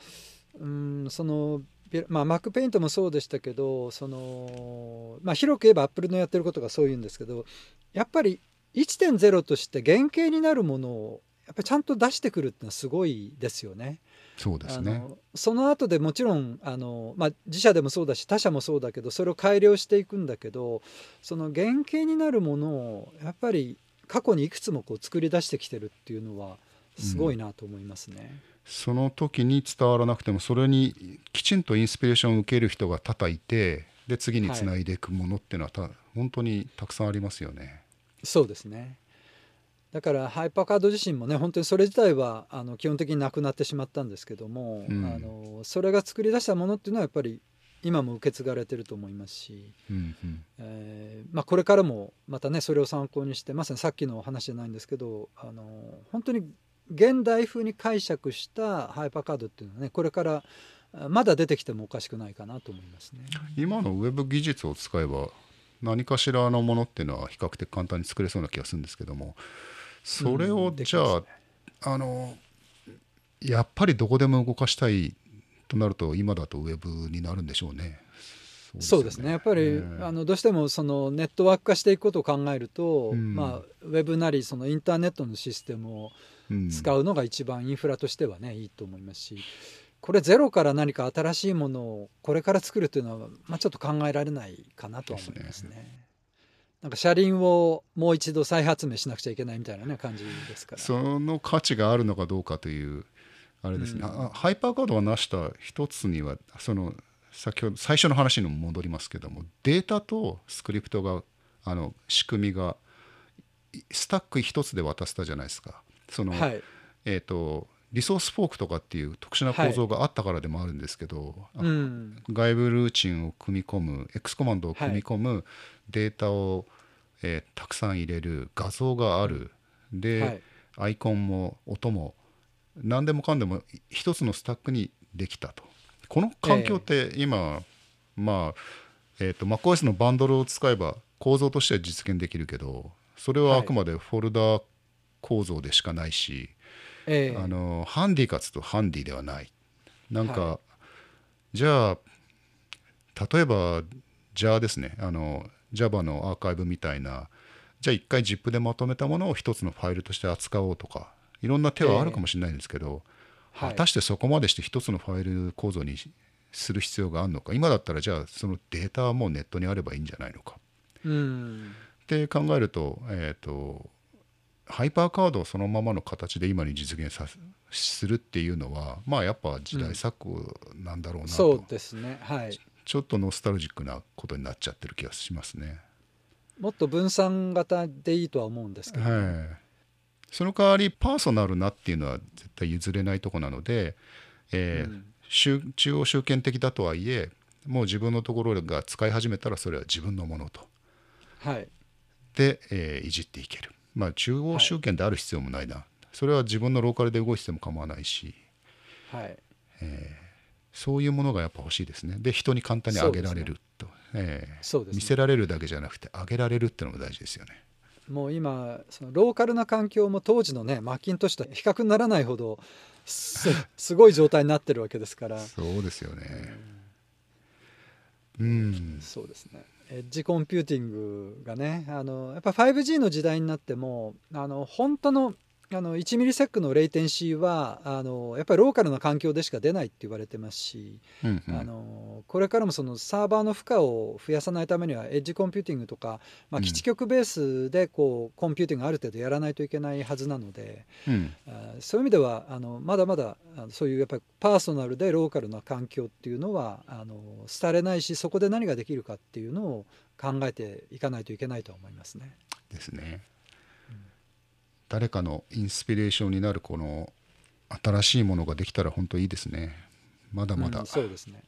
うんそのまあ、マックペイントもそうでしたけどその、まあ、広く言えばアップルのやってることがそういうんですけどやっぱり1.0として原型になるものをやっぱりちゃんと出してくるってのはすごいですよね。そうですねその後でもちろんあの、まあ、自社でもそうだし他社もそうだけどそれを改良していくんだけどその原型になるものをやっぱり過去にいくつもこう作り出してきてるっていうのはすごいなと思いますね。うん、その時に伝わらなくてもそれにきちんとインスピレーションを受ける人が多々いてで次につないでいくものっていうのはた、はい、本当にたくさんありますよね。そうですねだからハイパーカード自身もね本当にそれ自体はあの基本的になくなってしまったんですけども、うん、あのそれが作り出したものっていうのはやっぱり今も受け継がれてると思いますし、うんうん、えー、まあ、これからもまたねそれを参考にしてまさにさっきの話じゃないんですけどあの本当に現代風に解釈したハイパーカードっていうのはねこれからまだ出てきてもおかしくないかなと思いますね。今のウェブ技術を使えば何かしらのものっていうのは比較的簡単に作れそうな気がするんですけどもそれをじゃあ、あのやっぱりどこでも動かしたいとなると今だとウェブになるんでしょうね。そうですね、ね、やっぱり、あのどうしてもそのネットワーク化していくことを考えると、うん、まあ、ウェブなりそのインターネットのシステムを使うのが一番インフラとしてはねいいと思いますしこれゼロから何か新しいものをこれから作るというのは、まあ、ちょっと考えられないかなとは思いますね。なんか車輪をもう一度再発明しなくちゃいけないみたいな、ね、感じですから。その価値があるのかどうかというあれですね、うん、ハイパーカードが成した一つにはその先ほど最初の話にも戻りますけどもデータとスクリプトがあの仕組みがスタック一つで渡せたじゃないですか。その、はい、えーとリソースフォークとかっていう特殊な構造があったからでもあるんですけど、はい。うん、外部ルーチンを組み込む X コマンドを組み込むデータを、えー、たくさん入れる画像がある。で、はい、アイコンも音も何でもかんでも一つのスタックにできたと。この環境って今、え。ー、まあえーと、MacOS のバンドルを使えば構造としては実現できるけどそれはあくまでフォルダ構造でしかないし、えー、あのハンディかつとハンディではない。なんか、はい、じゃあ例えばじゃあですね。あの Java のアーカイブみたいなじゃあ一回 ZIP でまとめたものを一つのファイルとして扱おうとかいろんな手はあるかもしれないんですけど、えー、果たしてそこまでして一つのファイル構造にする必要があるのか。今だったらじゃあそのデータはもうネットにあればいいんじゃないのか。うん。って考えると,、えーとハイパーカードをそのままの形で今に実現さするっていうのはまあやっぱ時代錯誤なんだろうなと、うん、そうですね。はいちょっとノスタルジックなことになっちゃってる気がしますね。もっと分散型でいいとは思うんですけど、はい、その代わりパーソナルなっていうのは絶対譲れないとこなので、えー、うん、中央集権的だとはいえもう自分のところが使い始めたらそれは自分のものと、はい、で、えー、いじっていける。まあ、中央集権である必要もないな、はい、それは自分のローカルで動いてても構わないし、はい。えー、そういうものがやっぱ欲しいですね。で人に簡単にあげられると、ええ。そうですね。見せられるだけじゃなくてあげられるっていうのも大事ですよね。もう今そのローカルな環境も当時のねマッキントッシュと比較にならないほどすすごい状態になってるわけですから、そうですよね。うん、そうですね。エッジコンピューティングがねあのやっぱ 5G の時代になってもあの本当のあの1 millisec の latency はあのやっぱりローカルな環境でしか出ないって言われてますし、うんうんあのこれからもそのサーバーの負荷を増やさないためにはエッジコンピューティングとか、まあ、うん基地局ベースでこうコンピューティングある程度やらないといけないはずなのでうんあそういう意味ではあのまだまだあのそういうやっぱりパーソナルでローカルな環境っていうのはあの廃れないしそこで何ができるかっていうのを考えていかないといけないと思いますね。ですね。誰かのインスピレーションになるこの新しいものができたら本当いいですね。まだまだ。うんそうですね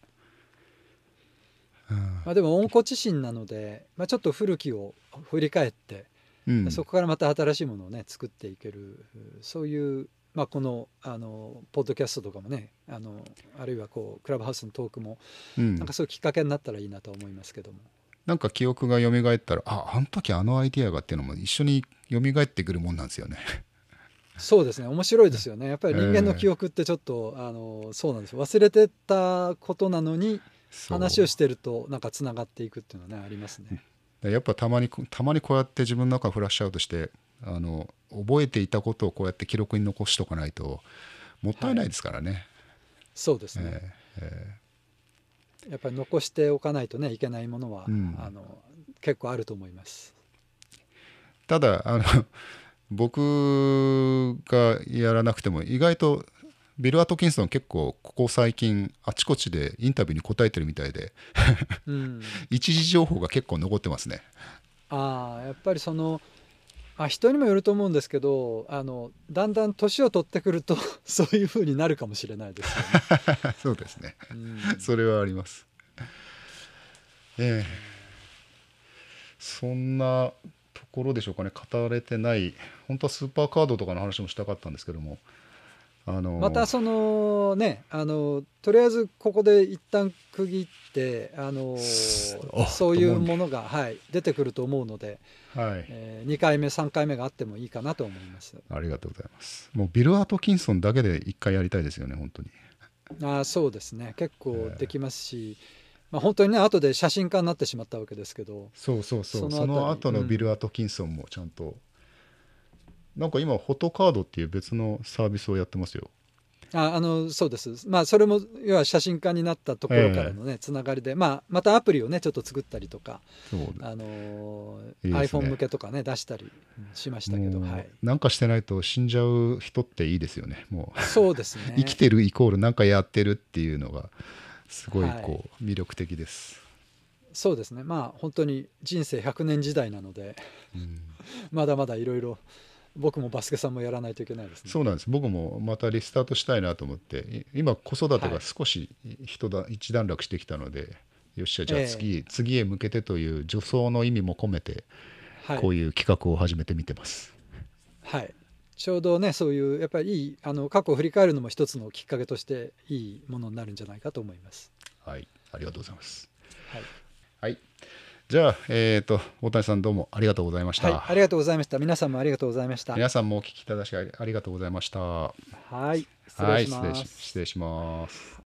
うんまあ、でも温故知新なので、まあ、ちょっと古きを振り返って、うんそこからまた新しいものをね作っていけるそういう、まあ、このあのポッドキャストとかもねあのあるいはこうクラブハウスのトークもうんなんかそういうきっかけになったらいいなと思いますけども。なんか記憶が蘇ったらああの時あのアイディアがっていうのも一緒に蘇ってくるもんなんですよね。そうですね。面白いですよね。やっぱり人間の記憶ってちょっと、あのそうなんですよ。忘れてたことなのに話をしてるとなんかつながっていくっていうのはねありますね。やっぱたまにたまにこうやって自分の中フラッシュアウトしてあの覚えていたことをこうやって記録に残しとかないともったいないですからね。そうですね、えええやっぱり残しておかないとねいけないものは、うんあの結構あると思います。えただあの 僕がやらなくても意外とビル・アトキンソン結構ここ最近あちこちでインタビューに答えてるみたいでうん、一時情報が結構残ってますね。ああやっぱりそのあ人にもよると思うんですけどあのだんだん年を取ってくると そういうふうになるかもしれないですよね。そうですね。うんそれはあります。ええそんなところでしょうかね語られてない本当はスーパーカードとかの話もしたかったんですけどもあのまたそのねあのとりあえずここで一旦区切ってあのあそういうものが、はい、出てくると思うので、はい。え2回目3回目があってもいいかなと思います。ありがとうございます。もうビル・アトキンソンだけで一回やりたいですよね本当に。あそうですね。結構できますし、まあ、本当にね後で写真家になってしまったわけですけどそうそうそう。そその後のビル・アトキンソンもちゃんと、なんか今フォトカードっていう別のサービスをやってますよ。ああのそうです。まあそれも要は写真家になったところからのね、つながりで、まあ、またアプリをねちょっと作ったりとか、そうあのいいね。iPhone 向けとかね出したりうんしましたけど、はい、なんかしてないと死んじゃう人っていいですよね。もう。そうですね。生きてるイコールなんかやってるっていうのがすごいはい。こう魅力的です、そうですね。まあ本当に人生100年時代なのでうん。まだまだいろいろ僕もバスケさんもやらないといけないですね。そうなんです。僕もまたリスタートしたいなと思ってい今子育てが少し一段一段落してきたのでよっしゃじゃあ次,、次へ向けてという助走の意味も込めてはい。こういう企画を始めてみてます、はい、ちょうどねそういうやっぱりいいあの過去を振り返るのも一つのきっかけとしていいものになるんじゃないかと思います。はい。ありがとうございます。はい、はいじゃあえっ、と大谷さんどうもありがとうございました、はい、ありがとうございました。皆さんもありがとうございました。皆さんもお聞きいただきありがとうございましたはい、失礼します